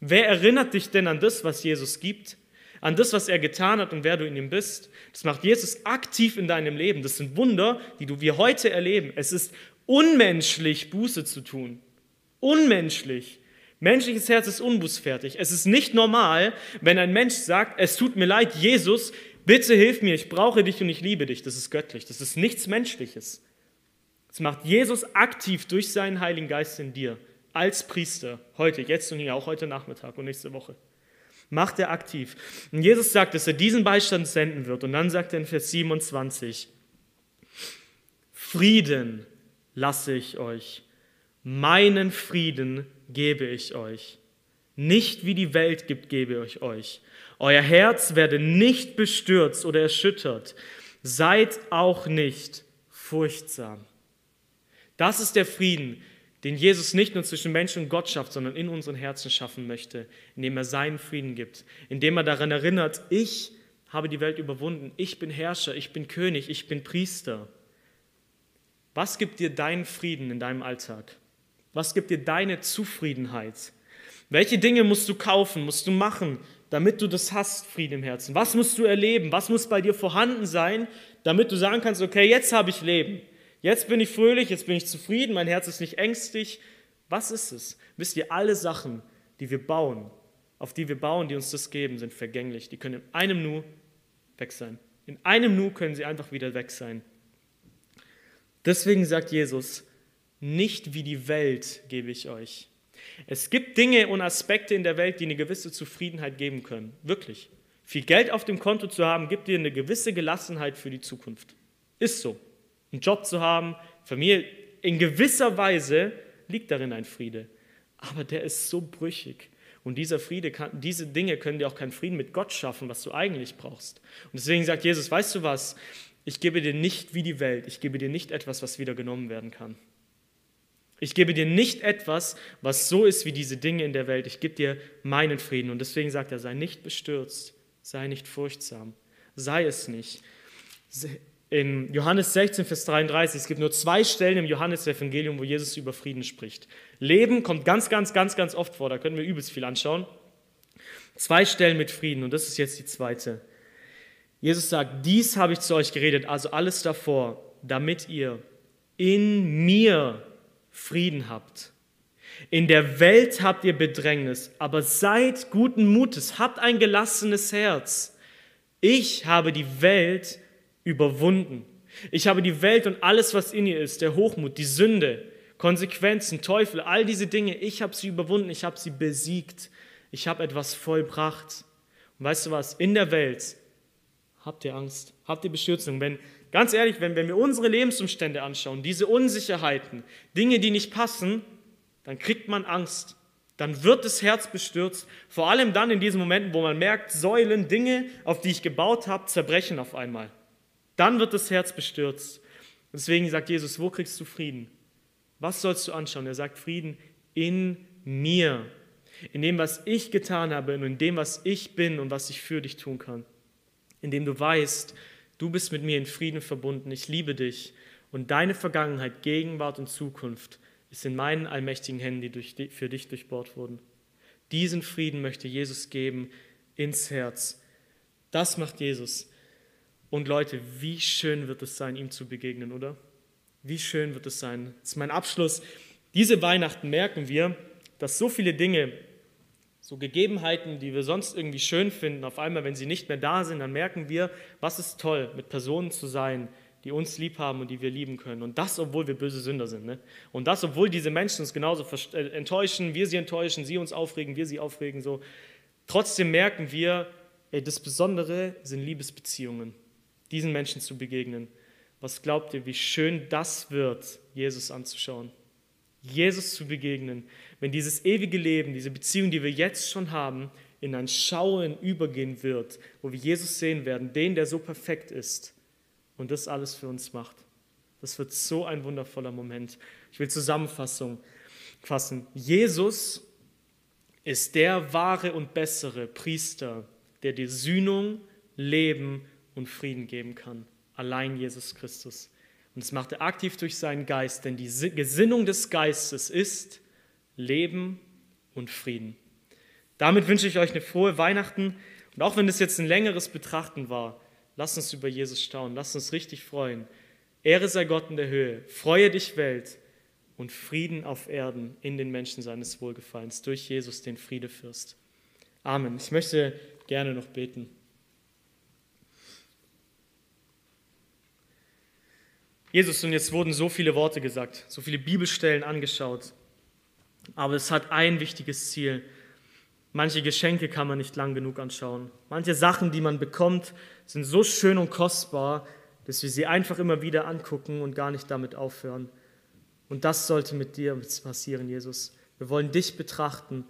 Wer erinnert dich denn an das, was Jesus gibt? An das, was er getan hat und wer du in ihm bist? Das macht Jesus aktiv in deinem Leben. Das sind Wunder, die du wir heute erleben. Es ist unmenschlich, Buße zu tun. Unmenschlich. Menschliches Herz ist unbußfertig. Es ist nicht normal, wenn ein Mensch sagt, es tut mir leid, Jesus, bitte hilf mir, ich brauche dich und ich liebe dich. Das ist göttlich. Das ist nichts Menschliches. Das macht Jesus aktiv durch seinen Heiligen Geist in dir als Priester, heute, jetzt und hier, auch heute Nachmittag und nächste Woche. Macht er aktiv. Und Jesus sagt, dass er diesen Beistand senden wird. Und dann sagt er in Vers 27, Frieden lasse ich euch, meinen Frieden gebe ich euch. Nicht wie die Welt gibt, gebe ich euch. Euer Herz werde nicht bestürzt oder erschüttert. Seid auch nicht furchtsam. Das ist der Frieden, den Jesus nicht nur zwischen Mensch und Gott schafft, sondern in unseren Herzen schaffen möchte, indem er seinen Frieden gibt, indem er daran erinnert, ich habe die Welt überwunden, ich bin Herrscher, ich bin König, ich bin Priester. Was gibt dir deinen Frieden in deinem Alltag? Was gibt dir deine Zufriedenheit? Welche Dinge musst du kaufen, musst du machen, damit du das hast, Frieden im Herzen? Was musst du erleben? Was muss bei dir vorhanden sein, damit du sagen kannst, okay, jetzt habe ich Leben. Jetzt bin ich fröhlich, jetzt bin ich zufrieden, mein Herz ist nicht ängstlich. Was ist es? Wisst ihr, alle Sachen, die wir bauen, auf die wir bauen, die uns das geben, sind vergänglich. Die können in einem Nu weg sein. In einem Nu können sie einfach wieder weg sein. Deswegen sagt Jesus, nicht wie die Welt gebe ich euch. Es gibt Dinge und Aspekte in der Welt, die eine gewisse Zufriedenheit geben können. Wirklich. Viel Geld auf dem Konto zu haben, gibt dir eine gewisse Gelassenheit für die Zukunft. Ist so einen Job zu haben, Familie. In gewisser Weise liegt darin ein Friede. Aber der ist so brüchig. Und dieser Friede kann, diese Dinge können dir auch keinen Frieden mit Gott schaffen, was du eigentlich brauchst. Und deswegen sagt Jesus, weißt du was? Ich gebe dir nicht wie die Welt. Ich gebe dir nicht etwas, was wieder genommen werden kann. Ich gebe dir nicht etwas, was so ist wie diese Dinge in der Welt. Ich gebe dir meinen Frieden. Und deswegen sagt er, sei nicht bestürzt, sei nicht furchtsam, sei es nicht in Johannes 16, Vers 33, es gibt nur zwei Stellen im Johannesevangelium, wo Jesus über Frieden spricht. Leben kommt ganz, ganz, ganz, ganz oft vor, da können wir übelst viel anschauen. Zwei Stellen mit Frieden und das ist jetzt die zweite. Jesus sagt, dies habe ich zu euch geredet, also alles davor, damit ihr in mir Frieden habt. In der Welt habt ihr Bedrängnis, aber seid guten Mutes, habt ein gelassenes Herz Ich habe die Welt überwunden. Ich habe die Welt und alles, was in ihr ist, der Hochmut, die Sünde, Konsequenzen, Teufel, all diese Dinge, ich habe sie überwunden, ich habe sie besiegt. Ich habe etwas vollbracht. Und weißt du was? In der Welt habt ihr Angst, habt ihr Bestürzung. Wenn, ganz ehrlich, wenn, wenn wir unsere Lebensumstände anschauen, diese Unsicherheiten, Dinge, die nicht passen, dann kriegt man Angst. Dann wird das Herz bestürzt. Vor allem dann in diesen Momenten, wo man merkt, Säulen, Dinge, auf die ich gebaut habe, zerbrechen auf einmal. Dann wird das Herz bestürzt. Deswegen sagt Jesus, wo kriegst du Frieden? Was sollst du anschauen? Er sagt Frieden in mir, in dem, was ich getan habe und in dem, was ich bin und was ich für dich tun kann. In dem du weißt, du bist mit mir in Frieden verbunden, ich liebe dich und deine Vergangenheit, Gegenwart und Zukunft ist in meinen allmächtigen Händen, die für dich durchbohrt wurden. Diesen Frieden möchte Jesus geben ins Herz. Das macht Jesus. Und Leute, wie schön wird es sein, ihm zu begegnen, oder? Wie schön wird es sein. Das ist mein Abschluss. Diese Weihnachten merken wir, dass so viele Dinge, so Gegebenheiten, die wir sonst irgendwie schön finden, auf einmal, wenn sie nicht mehr da sind, dann merken wir, was ist toll, mit Personen zu sein, die uns lieb haben und die wir lieben können. Und das, obwohl wir böse Sünder sind. Ne? Und das, obwohl diese Menschen uns genauso äh, enttäuschen, wir sie enttäuschen, sie uns aufregen, wir sie aufregen. So. Trotzdem merken wir, ey, das Besondere sind Liebesbeziehungen, diesen Menschen zu begegnen. Was glaubt ihr, wie schön das wird, Jesus anzuschauen? Jesus zu begegnen, wenn dieses ewige Leben, diese Beziehung, die wir jetzt schon haben, in ein Schauen übergehen wird, wo wir Jesus sehen werden, den, der so perfekt ist und das alles für uns macht. Das wird so ein wundervoller Moment. Ich will Zusammenfassung fassen. Jesus ist der wahre und bessere Priester, der dir Sühnung, Leben und Frieden geben kann allein Jesus Christus. Und das macht er aktiv durch seinen Geist, denn die Gesinnung des Geistes ist Leben und Frieden. Damit wünsche ich euch eine frohe Weihnachten. Und auch wenn das jetzt ein längeres Betrachten war, lasst uns über Jesus staunen, lasst uns richtig freuen. Ehre sei Gott in der Höhe, freue dich Welt und Frieden auf Erden in den Menschen seines Wohlgefallens durch Jesus, den Friedefürst. Amen. Ich möchte gerne noch beten. Jesus, und jetzt wurden so viele Worte gesagt, so viele Bibelstellen angeschaut. Aber es hat ein wichtiges Ziel. Manche Geschenke kann man nicht lang genug anschauen. Manche Sachen, die man bekommt, sind so schön und kostbar, dass wir sie einfach immer wieder angucken und gar nicht damit aufhören. Und das sollte mit dir passieren, Jesus. Wir wollen dich betrachten,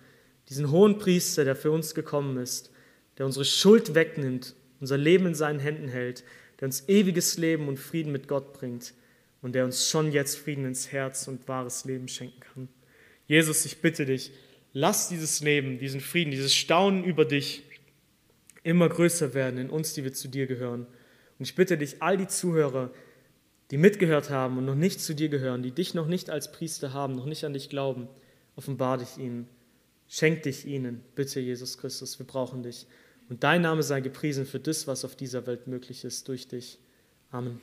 diesen hohen Priester, der für uns gekommen ist, der unsere Schuld wegnimmt, unser Leben in seinen Händen hält, der uns ewiges Leben und Frieden mit Gott bringt und der uns schon jetzt Frieden ins Herz und wahres Leben schenken kann. Jesus, ich bitte dich, lass dieses Leben, diesen Frieden, dieses Staunen über dich immer größer werden in uns, die wir zu dir gehören. Und ich bitte dich, all die Zuhörer, die mitgehört haben und noch nicht zu dir gehören, die dich noch nicht als Priester haben, noch nicht an dich glauben, offenbar dich ihnen. Schenk dich ihnen, bitte Jesus Christus, wir brauchen dich. Und dein Name sei gepriesen für das, was auf dieser Welt möglich ist, durch dich. Amen.